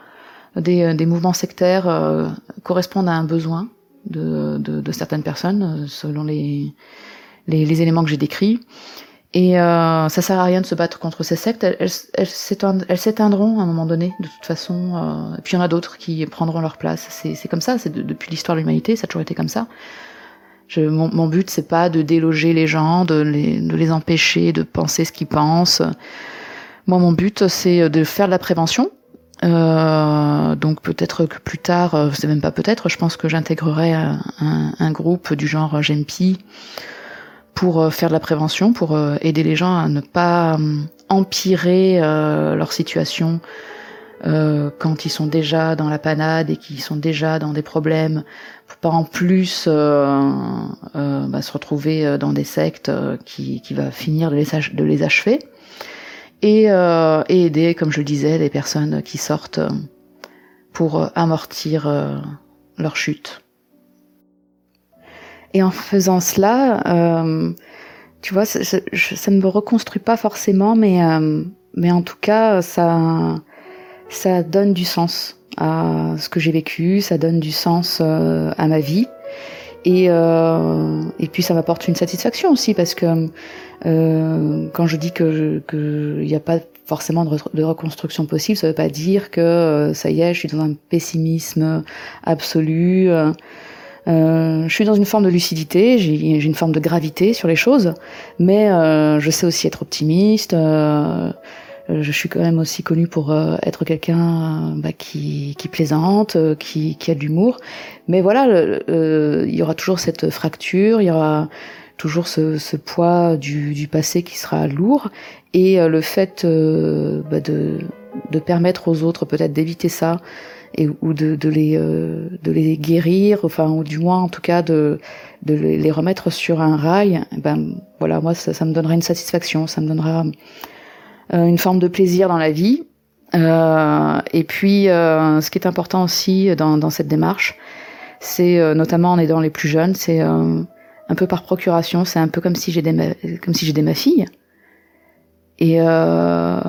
Des, euh, des mouvements sectaires euh, correspondent à un besoin de, de, de certaines personnes, selon les, les, les éléments que j'ai décrits. Et euh, ça sert à rien de se battre contre ces sectes. Elles, s'éteindront à un moment donné, de toute façon. Euh, et puis il y en a d'autres qui prendront leur place. C'est comme ça. C'est depuis l'histoire de l'humanité, ça a toujours été comme ça. Mon, mon but, c'est pas de déloger les gens, de les, empêcher de penser ce qu'ils pensent. Moi, mon but, c'est de faire de la prévention. Euh, donc peut-être que plus tard, euh, c'est même pas peut-être, je pense que j'intégrerai un, un, groupe du genre GEMPI pour euh, faire de la prévention, pour euh, aider les gens à ne pas empirer leur situation quand ils sont déjà dans la panade et qu'ils sont déjà dans des problèmes, pour pas en plus bah, se retrouver dans des sectes qui, qui va finir de les, achever et, euh, et, aider, comme je le disais, les personnes qui sortent euh, pour euh, amortir euh, leur chute. Et en faisant cela, euh, tu vois, ça, ne me reconstruit pas forcément, mais, mais en tout cas, ça, ça donne du sens à ce que j'ai vécu, ça donne du sens à ma vie. Et, euh, et puis ça m'apporte une satisfaction aussi parce que euh, quand je dis que qu'il n'y a pas forcément de, de, reconstruction possible, ça ne veut pas dire que euh, ça y est, je suis dans un pessimisme absolu. Euh, je suis dans une forme de lucidité, j'ai une forme de gravité sur les choses, mais euh, je sais aussi être optimiste. Euh, euh, je suis quand même aussi connue pour euh, être quelqu'un bah, qui, qui, plaisante, euh, qui, qui, a de l'humour. Mais voilà, il y aura toujours cette fracture, il y aura toujours ce, ce poids du, du, passé qui sera lourd. Et le fait bah, de, de, permettre aux autres peut-être d'éviter ça, et, ou de, de, les, de les guérir, enfin, ou du moins en tout cas de, de les remettre sur un rail, ben voilà, moi ça, ça me donnera une satisfaction, ça me donnera euh, une forme de plaisir dans la vie. Euh, et puis, euh, ce qui est important aussi dans, dans cette démarche, c'est notamment en aidant les plus jeunes, c'est un peu par procuration, c'est un peu comme si ma, comme si ma fille. Et, euh,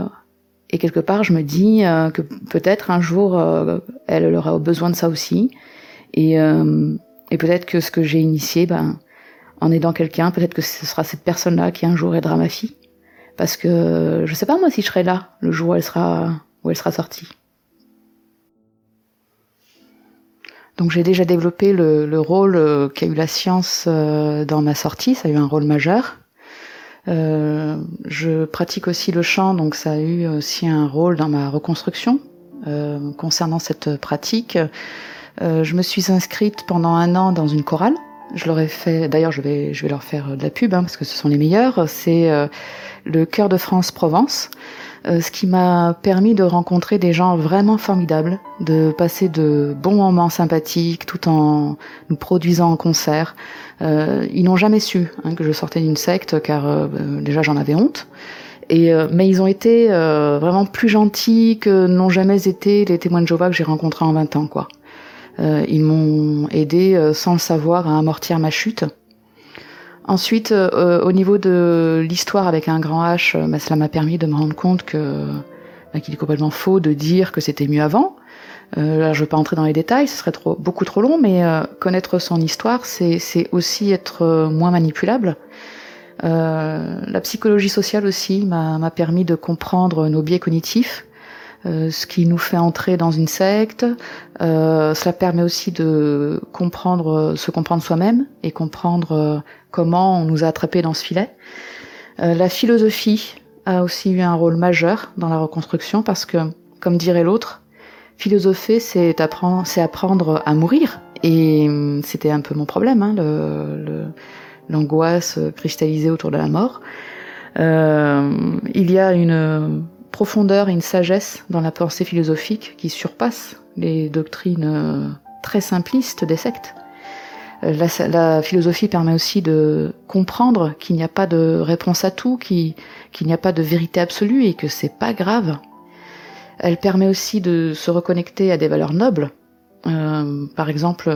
et quelque part, je me dis euh, que peut-être un jour, euh, elle aura besoin de ça aussi. Et, et peut-être que ce que j'ai initié, ben, en aidant quelqu'un, peut-être que ce sera cette personne-là qui un jour aidera ma fille. Parce que je sais pas moi si je serai là le jour où elle sera, où elle sera sortie. Donc j'ai déjà développé le, rôle qu'a eu la science dans ma sortie, ça a eu un rôle majeur. Je pratique aussi le chant, donc ça a eu aussi un rôle dans ma reconstruction. concernant cette pratique, je me suis inscrite pendant un an dans une chorale je leur ai fait, d'ailleurs, je vais, je vais leur faire de la pub hein, parce que ce sont les meilleurs. C'est euh, le Cœur de France Provence, euh, ce qui m'a permis de rencontrer des gens vraiment formidables, de passer de bons moments sympathiques tout en nous produisant en concert. Euh, ils n'ont jamais su hein, que je sortais d'une secte, car déjà j'en avais honte. Et, mais ils ont été vraiment plus gentils que n'ont jamais été les témoins de Jéhovah que j'ai rencontrés en 20 ans, quoi. Euh, ils m'ont aidé euh, sans le savoir à amortir ma chute. Ensuite, euh, au niveau de l'histoire avec un grand H, bah, cela m'a permis de me rendre compte que bah, qu'il est complètement faux de dire que c'était mieux avant. Euh, là, je ne vais pas entrer dans les détails, ce serait trop, beaucoup trop long, mais connaître son histoire, c'est aussi être moins manipulable. la psychologie sociale aussi m'a permis de comprendre nos biais cognitifs, euh, ce qui nous fait entrer dans une secte. Euh, cela permet aussi de comprendre, se comprendre soi-même et comprendre euh, comment on nous a attrapés dans ce filet. la philosophie a aussi eu un rôle majeur dans la reconstruction parce que, comme dirait l'autre, philosopher, c'est apprendre, c'est apprendre à mourir. Et hum, c'était un peu mon problème, hein, l'angoisse cristallisée autour de la mort. Euh, il y a une profondeur et une sagesse dans la pensée philosophique qui surpasse les doctrines euh, très simplistes des sectes. Euh, la, philosophie permet aussi de comprendre qu'il n'y a pas de réponse à tout, qu'il n'y a pas de vérité absolue et que c'est pas grave. Elle permet aussi de se reconnecter à des valeurs nobles. Euh, par exemple,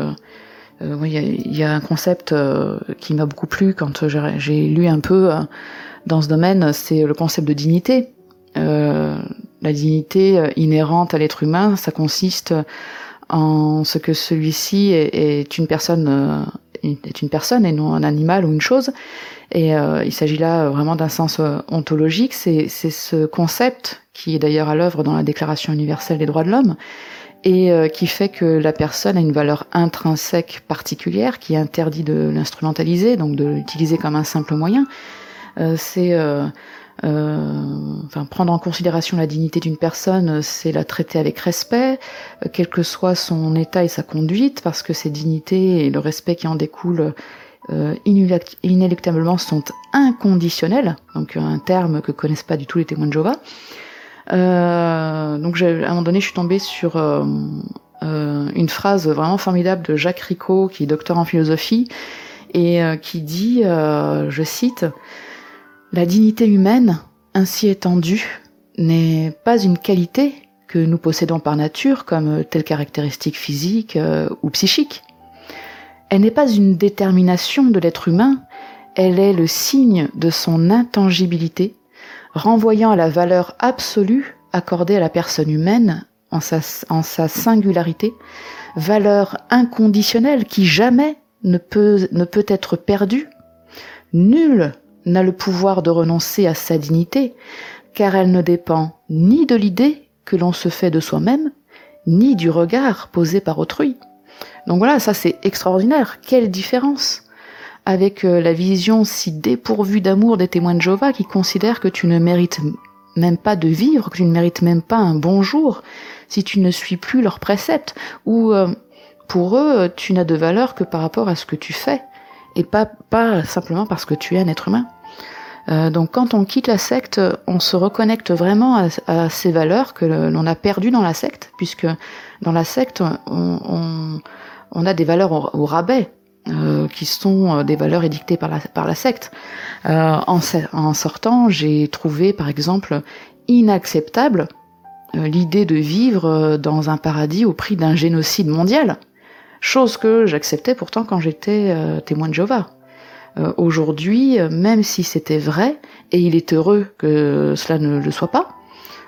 il y, a un concept qui m'a beaucoup plu quand j'ai lu un peu dans ce domaine, c'est le concept de dignité. Euh, la dignité euh, inhérente à l'être humain, ça consiste en ce que celui-ci est, une personne euh, est une personne et non un animal ou une chose. Et il s'agit là vraiment d'un sens ontologique. C'est ce concept qui est d'ailleurs à l'œuvre dans la Déclaration universelle des droits de l'homme et qui fait que la personne a une valeur intrinsèque particulière qui interdit de l'instrumentaliser, donc de l'utiliser comme un simple moyen. c'est enfin, prendre en considération la dignité d'une personne, c'est la traiter avec respect, euh, quel que soit son état et sa conduite, parce que ces dignités et le respect qui en découle euh, inéluctablement sont inconditionnels, donc un terme que connaissent pas du tout les témoins de Jéhovah. Euh, donc à un moment donné, je suis tombée sur euh, une phrase vraiment formidable de Jacques Ricot, qui est docteur en philosophie, et qui dit, je cite, la dignité humaine, ainsi étendue, n'est pas une qualité que nous possédons par nature comme telle caractéristique physique euh, ou psychique. Elle n'est pas une détermination de l'être humain, elle est le signe de son intangibilité, renvoyant à la valeur absolue accordée à la personne humaine en sa, singularité, valeur inconditionnelle qui jamais ne peut, ne peut être perdue. Nul n'a le pouvoir de renoncer à sa dignité, car elle ne dépend ni de l'idée que l'on se fait de soi-même, ni du regard posé par autrui. Donc voilà, ça c'est extraordinaire. Quelle différence avec euh, la vision si dépourvue d'amour des témoins de Jéhovah qui considèrent que tu ne mérites même pas de vivre, que tu ne mérites même pas un bonjour si tu ne suis plus leurs préceptes, ou euh, pour eux, tu n'as de valeur que par rapport à ce que tu fais et pas simplement parce que tu es un être humain. Euh, donc quand on quitte la secte, on se reconnecte vraiment à, ces valeurs que l'on a perdues dans la secte, puisque dans la secte, on, on, a des valeurs au, rabais, euh, qui sont euh, des valeurs édictées par la, par la secte. Euh, en, en, sortant, j'ai trouvé par exemple inacceptable euh, l'idée de vivre dans un paradis au prix d'un génocide mondial chose que j'acceptais pourtant quand j'étais témoin de Jéhovah. Euh, aujourd'hui, même si c'était vrai, et il est heureux que cela ne le soit pas,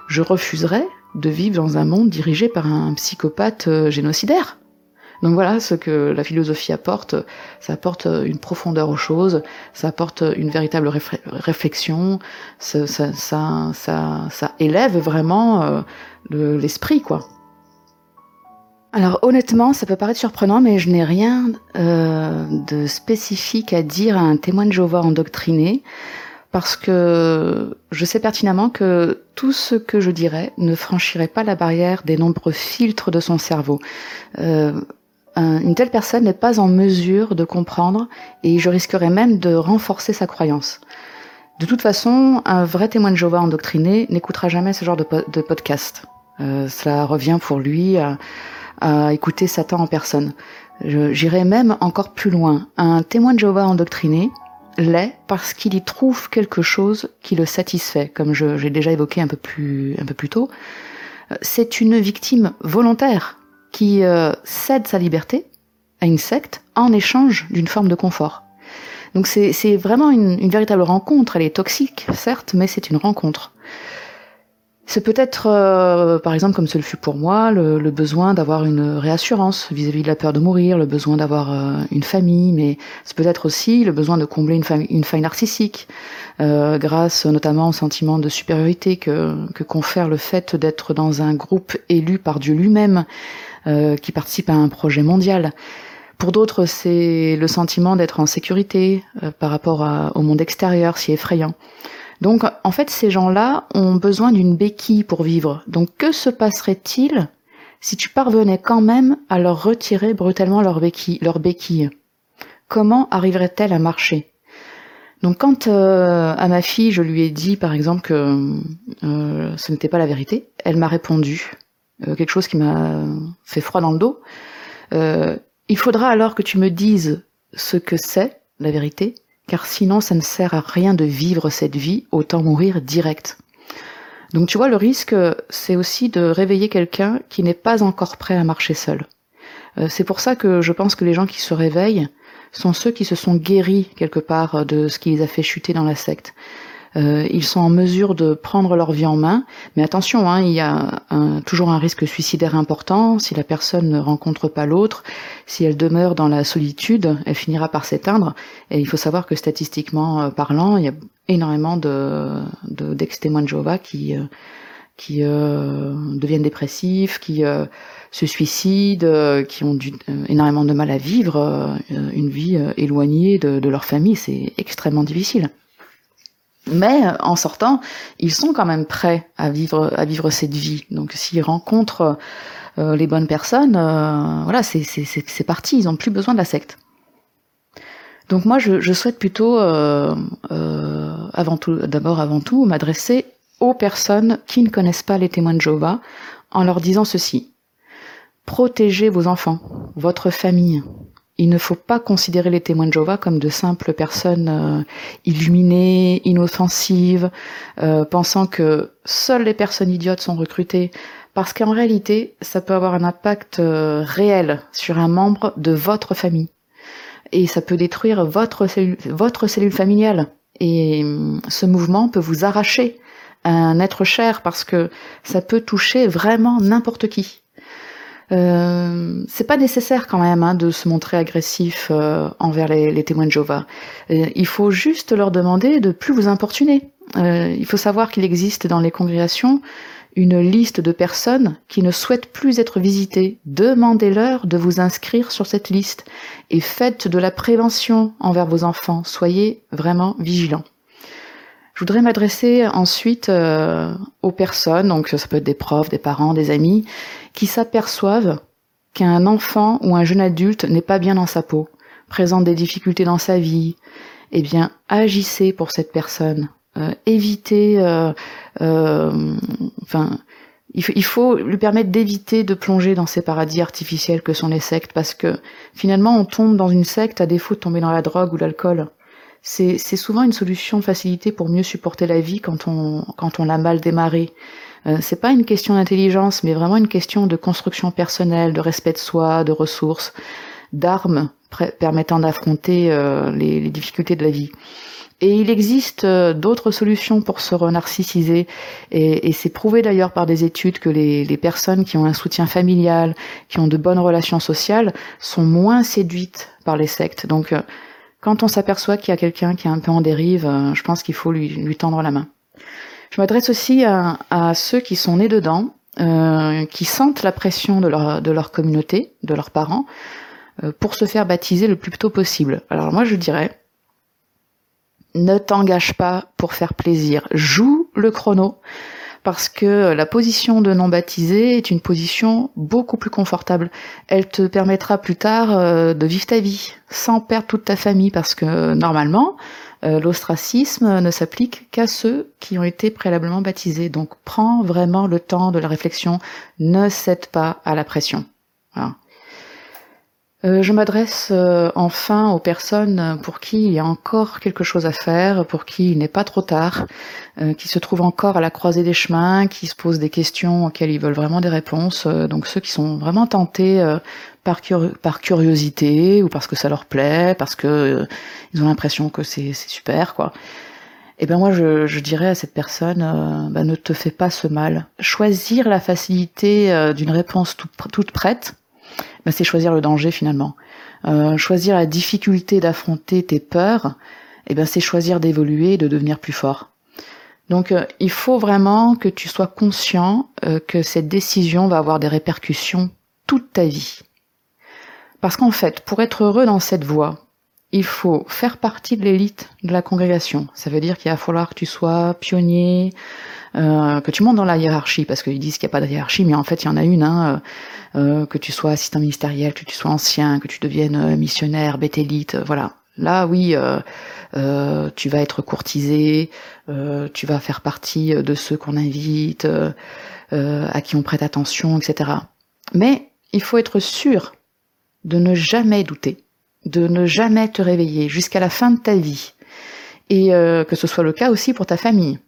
je refuserais de vivre dans un monde dirigé par un psychopathe euh, génocidaire. Donc voilà ce que la philosophie apporte. Ça apporte une profondeur aux choses, ça apporte une véritable réflexion, ça, ça, ça, ça, élève vraiment l'esprit, quoi. Alors honnêtement, ça peut paraître surprenant, mais je n'ai rien euh, de spécifique à dire à un témoin de Jéhovah endoctriné, parce que je sais pertinemment que tout ce que je dirais ne franchirait pas la barrière des nombreux filtres de son cerveau. Euh, une telle personne n'est pas en mesure de comprendre et je risquerais même de renforcer sa croyance. De toute façon, un vrai témoin de Jéhovah endoctriné n'écoutera jamais ce genre de, podcast. Euh, cela revient pour lui à, à écouter Satan en personne. J'irai même encore plus loin. Un témoin de Jéhovah endoctriné l'est parce qu'il y trouve quelque chose qui le satisfait, comme j'ai déjà évoqué un peu plus, un peu plus tôt. C'est une victime volontaire qui euh, cède sa liberté à une secte en échange d'une forme de confort. Donc c'est vraiment une, une, véritable rencontre. Elle est toxique, certes, mais c'est une rencontre. C'est peut-être, euh, par exemple, comme ce fut pour moi, le, besoin d'avoir une réassurance vis-à-vis de la peur de mourir, le besoin d'avoir euh, une famille, mais c'est peut-être aussi le besoin de combler une, faille narcissique, euh, grâce notamment au sentiment de supériorité que, que confère le fait d'être dans un groupe élu par Dieu lui-même, qui participe à un projet mondial. Pour d'autres, c'est le sentiment d'être en sécurité par rapport au monde extérieur, si effrayant. Donc en fait, ces gens-là ont besoin d'une béquille pour vivre. Donc que se passerait-il si tu parvenais quand même à leur retirer brutalement leur béquille, Comment arriverait-elle à marcher? Donc quand euh, à ma fille je lui ai dit par exemple que euh, ce n'était pas la vérité, elle m'a répondu euh, quelque chose qui m'a fait froid dans le dos. il faudra alors que tu me dises ce que c'est la vérité car sinon ça ne sert à rien de vivre cette vie, autant mourir direct. Donc tu vois, le risque, c'est aussi de réveiller quelqu'un qui n'est pas encore prêt à marcher seul. Euh, c'est pour ça que je pense que les gens qui se réveillent sont ceux qui se sont guéris quelque part de ce qui les a fait chuter dans la secte. Euh, ils sont en mesure de prendre leur vie en main, mais attention, hein, il y a toujours un risque suicidaire important. Si la personne ne rencontre pas l'autre, si elle demeure dans la solitude, elle finira par s'éteindre. Et il faut savoir que statistiquement euh, parlant, il y a énormément de d'ex-témoins de, Jéhovah qui euh, qui deviennent dépressifs, qui se suicident, qui ont du, énormément de mal à vivre une vie éloignée de, de leur famille. C'est extrêmement difficile. Mais euh, en sortant, ils sont quand même prêts à vivre cette vie. Donc s'ils rencontrent euh, les bonnes personnes, euh, voilà, c'est parti. Ils ont plus besoin de la secte. Donc moi, je, je souhaite plutôt, avant tout, d'abord avant tout, m'adresser aux personnes qui ne connaissent pas les témoins de Jéhovah, en leur disant ceci protégez vos enfants, votre famille, il ne faut pas considérer les témoins de Jéhovah comme de simples personnes euh, illuminées, inoffensives, euh, pensant que seules les personnes idiotes sont recrutées, parce qu'en réalité, ça peut avoir un impact euh, réel sur un membre de votre famille. Et ça peut détruire votre cellule, familiale. Et hum, ce mouvement peut vous arracher un être cher parce que ça peut toucher vraiment n'importe qui. Euh, c'est pas nécessaire quand même hein, de se montrer agressif euh, envers les, témoins de Jéhovah. Euh, il faut juste leur demander de plus vous importuner. il faut savoir qu'il existe dans les congrégations une liste de personnes qui ne souhaitent plus être visitées. Demandez-leur de vous inscrire sur cette liste et faites de la prévention envers vos enfants. Soyez vraiment vigilants. Voudrais m'adresser ensuite aux personnes, donc ça peut être des profs, des parents, des amis, qui s'aperçoivent qu'un enfant ou un jeune adulte n'est pas bien dans sa peau, présente des difficultés dans sa vie, eh bien, agissez pour cette personne. Euh, évitez, euh, euh, enfin, il faut, lui permettre d'éviter de plonger dans ces paradis artificiels que sont les sectes, parce que finalement, on tombe dans une secte à défaut de tomber dans la drogue ou l'alcool. C'est souvent une solution facilitée pour mieux supporter la vie quand on, quand on l'a mal démarré. Euh, c'est pas une question d'intelligence, mais vraiment une question de construction personnelle, de respect de soi, de ressources, d'armes permettant d'affronter euh, les, difficultés de la vie. Et il existe euh, d'autres solutions pour se renarcissiser, et, et c'est prouvé d'ailleurs par des études que les, les, personnes qui ont un soutien familial, qui ont de bonnes relations sociales, sont moins séduites par les sectes. Donc, quand on s'aperçoit qu'il y a quelqu'un qui est un peu en dérive, je pense qu'il faut lui, tendre la main. Je m'adresse aussi à, ceux qui sont nés dedans qui sentent la pression de leur, de leur communauté, de leurs parents, pour se faire baptiser le plus tôt possible. Alors moi je dirais, ne t'engage pas pour faire plaisir, joue le chrono parce que la position de non baptisé est une position beaucoup plus confortable. Elle te permettra plus tard euh, de vivre ta vie sans perdre toute ta famille parce que normalement, euh, l'ostracisme ne s'applique qu'à ceux qui ont été préalablement baptisés. Donc prends vraiment le temps de la réflexion, ne cède pas à la pression. Voilà. Euh, je m'adresse euh, enfin aux personnes pour qui il y a encore quelque chose à faire, pour qui il n'est pas trop tard, euh, qui se trouvent encore à la croisée des chemins, qui se posent des questions auxquelles ils veulent vraiment des réponses. donc ceux qui sont vraiment tentés par, par, curiosité ou parce que ça leur plaît, parce que ils ont l'impression que c'est super, quoi. Eh ben moi je, je dirais à cette personne, bah, ne te fais pas ce mal. Choisir la facilité d'une réponse toute prête bah, c'est choisir le danger finalement. Euh, choisir la difficulté d'affronter tes peurs, eh ben c'est choisir d'évoluer et de devenir plus fort. Donc euh, il faut vraiment que tu sois conscient euh, que cette décision va avoir des répercussions toute ta vie. Parce qu'en fait, pour être heureux dans cette voie, il faut faire partie de l'élite de la congrégation. Ça veut dire qu'il va falloir que tu sois pionnier, euh, que tu montes dans la hiérarchie, parce qu'ils disent qu'il n'y a pas de hiérarchie, mais en fait il y en a une, hein, euh, euh, que tu sois assistant ministériel, que tu sois ancien, que tu deviennes missionnaire, bétélite, voilà. Là, oui, tu vas être courtisé, tu vas faire partie de ceux qu'on invite, à qui on prête attention, etc. Mais il faut être sûr de ne jamais douter, de ne jamais te réveiller jusqu'à la fin de ta vie, et que ce soit le cas aussi pour ta famille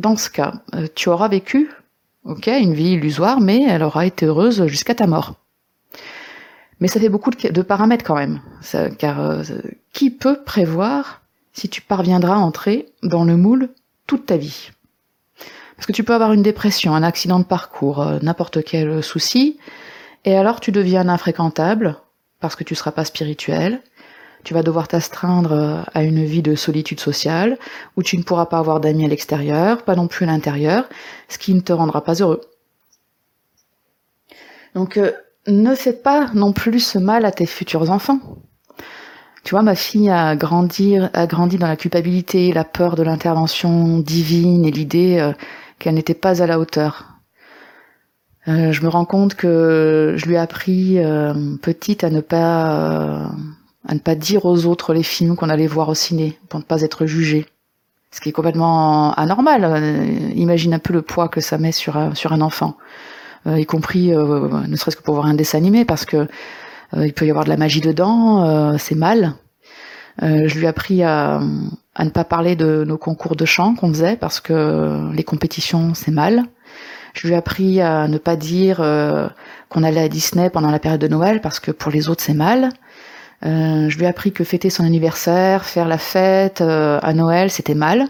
dans ce cas, euh, tu auras vécu, ok, une vie illusoire, mais elle aura été heureuse jusqu'à ta mort. Mais ça fait beaucoup de, paramètres quand même, car euh, qui peut prévoir si tu parviendras à entrer dans le moule toute ta vie? Parce que tu peux avoir une dépression, un accident de parcours, euh, n'importe quel souci, et alors tu deviens infréquentable parce que tu seras pas spirituel, tu vas devoir t'astreindre euh, à une vie de solitude sociale, où tu ne pourras pas avoir d'amis à l'extérieur, pas non plus à l'intérieur, ce qui ne te rendra pas heureux. Donc euh, ne fais pas non plus ce mal à tes futurs enfants. Tu vois, ma fille a grandi, a grandi dans la culpabilité, la peur de l'intervention divine et l'idée euh, qu'elle n'était pas à la hauteur. je me rends compte que je lui ai appris petite à ne pas à ne pas dire aux autres les films qu'on allait voir au ciné, pour ne pas être jugé. Ce qui est complètement anormal. Euh, imagine un peu le poids que ça met sur un, sur un enfant, euh, y compris euh, ne serait-ce que pour voir un dessin animé, parce que il peut y avoir de la magie dedans, c'est mal. je lui ai appris à, à, ne pas parler de nos concours de chant qu'on faisait, parce que les compétitions, c'est mal. Je lui ai appris à ne pas dire qu'on allait à Disney pendant la période de Noël, parce que pour les autres, c'est mal. Euh, je lui ai appris que fêter son anniversaire, faire la fête euh, à Noël, c'était mal.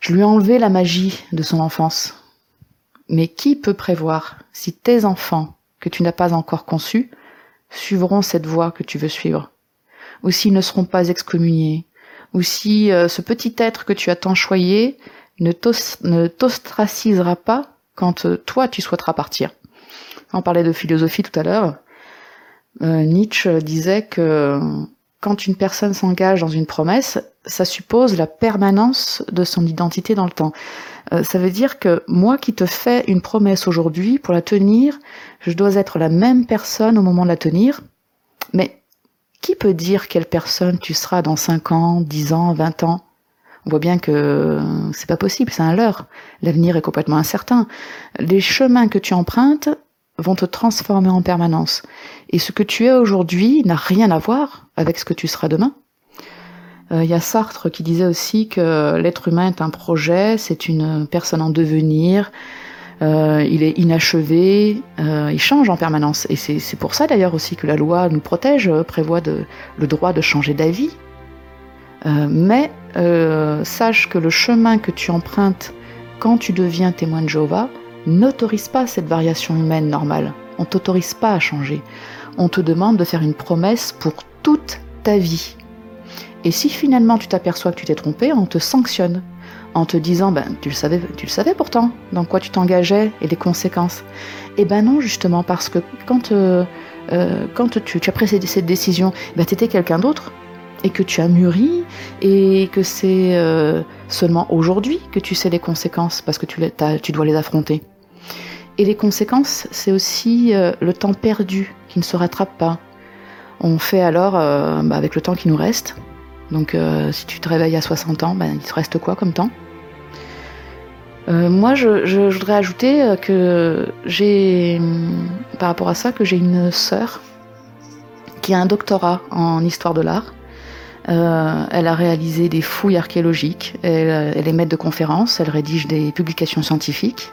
Je lui ai enlevé la magie de son enfance. Mais qui peut prévoir si tes enfants, que tu n'as pas encore conçus, suivront cette voie que tu veux suivre? Ou s'ils ne seront pas excommuniés? Ou si euh, ce petit être que tu as tant choyé ne t'ostracisera pas quand toi tu souhaiteras partir? On parlait de philosophie tout à l'heure. Euh, Nietzsche disait que quand une personne s'engage dans une promesse, ça suppose la permanence de son identité dans le temps. Euh, ça veut dire que moi qui te fais une promesse aujourd'hui, pour la tenir, je dois être la même personne au moment de la tenir. Mais qui peut dire quelle personne tu seras dans 5 ans, 10 ans, 20 ans? On voit bien que c'est pas possible, c'est un leurre. L'avenir est complètement incertain. Les chemins que tu empruntes vont te transformer en permanence. Et ce que tu es aujourd'hui n'a rien à voir avec ce que tu seras demain. Euh, il y a Sartre qui disait aussi que l'être humain est un projet, c'est une personne en devenir, euh, il est inachevé, euh, il change en permanence. Et c'est pour ça d'ailleurs aussi que la loi nous protège, prévoit le droit de changer d'avis. mais sache que le chemin que tu empruntes quand tu deviens témoin de Jéhovah n'autorise pas cette variation humaine normale. On t'autorise pas à changer. On te demande de faire une promesse pour toute ta vie. Et si finalement tu t'aperçois que tu t'es trompé, on te sanctionne. en te disant ben tu le savais tu le savais pourtant dans quoi tu t'engageais et les conséquences Eh ben non justement parce que quand euh, euh, quand tu, as pris cette décision ben tu étais quelqu'un d'autre et que tu as mûri et que c'est euh, seulement aujourd'hui que tu sais les conséquences parce que tu, tu dois les affronter. Et les conséquences, c'est aussi le temps perdu qui ne se rattrape pas. On fait alors bah, avec le temps qui nous reste. Donc si tu te réveilles à 60 ans, ben, il te reste quoi comme temps? Euh, moi, je, voudrais ajouter euh, que j'ai, par rapport à ça, que j'ai une sœur qui a un doctorat en histoire de l'art. Euh, elle a réalisé des fouilles archéologiques, elle, elle, est maître de conférences, elle rédige des publications scientifiques.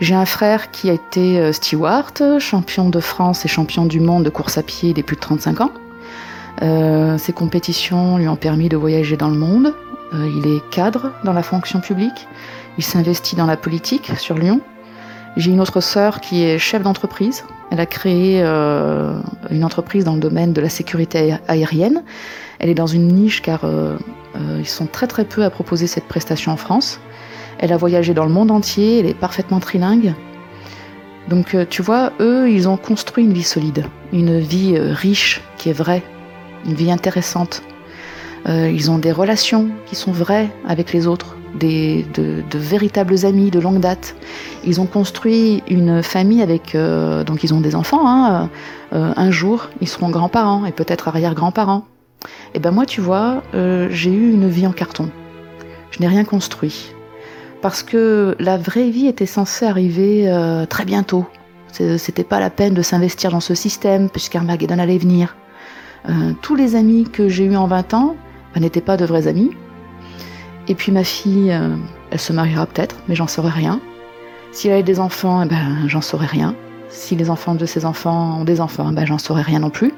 J'ai un frère qui a été steward, champion de France et champion du monde de course à pied des plus de 35 ans. Euh, ses compétitions lui ont permis de voyager dans le monde. il est cadre dans la fonction publique. Il s'investit dans la politique sur Lyon. J'ai une autre sœur qui est chef d'entreprise. Elle a créé euh, une entreprise dans le domaine de la sécurité aérienne. Elle est dans une niche car euh, euh, ils sont très très peu à proposer cette prestation en France. Elle a voyagé dans le monde entier, elle est parfaitement trilingue. Donc tu vois, eux, ils ont construit une vie solide, une vie riche qui est vraie, une vie intéressante. ils ont des relations qui sont vraies avec les autres de, véritables amis de longue date. Ils ont construit une famille avec, euh, donc ils ont des enfants. Hein, euh, un jour, ils seront grands-parents et peut-être arrière-grands-parents. Et ben moi, tu vois, euh, j'ai eu une vie en carton. Je n'ai rien construit parce que la vraie vie était censée arriver très bientôt. C'était pas la peine de s'investir dans ce système puisqu'Armageddon allait venir. tous les amis que j'ai eus en 20 ans ben, n'étaient pas de vrais amis et puis ma fille, euh, elle se mariera peut-être, mais j'en saurai rien. Si elle a des enfants, eh ben, j'en saurai rien. Si les enfants de ses enfants ont des enfants, eh ben, j'en saurai rien non plus.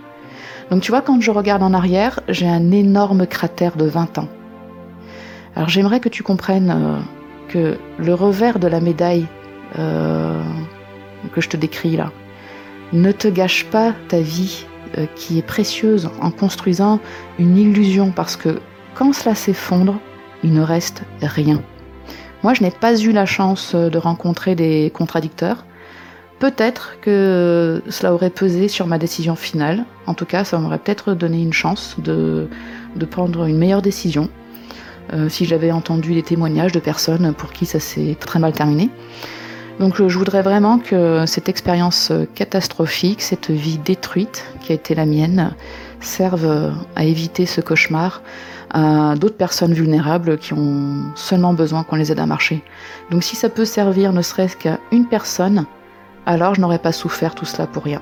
Donc tu vois, quand je regarde en arrière, j'ai un énorme cratère de 20 ans. Alors j'aimerais que tu comprennes euh, le revers de la médaille euh, que je te décris là, ne te gâche pas ta vie qui est précieuse en construisant une illusion parce que quand cela s'effondre, il ne reste rien. Moi, je n'ai pas eu la chance de rencontrer des contradicteurs. Peut-être que cela aurait pesé sur ma décision finale. En tout cas, ça m'aurait peut-être donné une chance de, prendre une meilleure décision euh, si j'avais entendu des témoignages de personnes pour qui ça s'est très mal terminé. Donc je voudrais vraiment que cette expérience catastrophique, cette vie détruite qui a été la mienne, serve à éviter ce cauchemar à d'autres personnes vulnérables qui ont seulement besoin qu'on les aide à marcher. Donc si ça peut servir ne serait-ce qu'à une personne, alors je n'aurais pas souffert tout cela pour rien.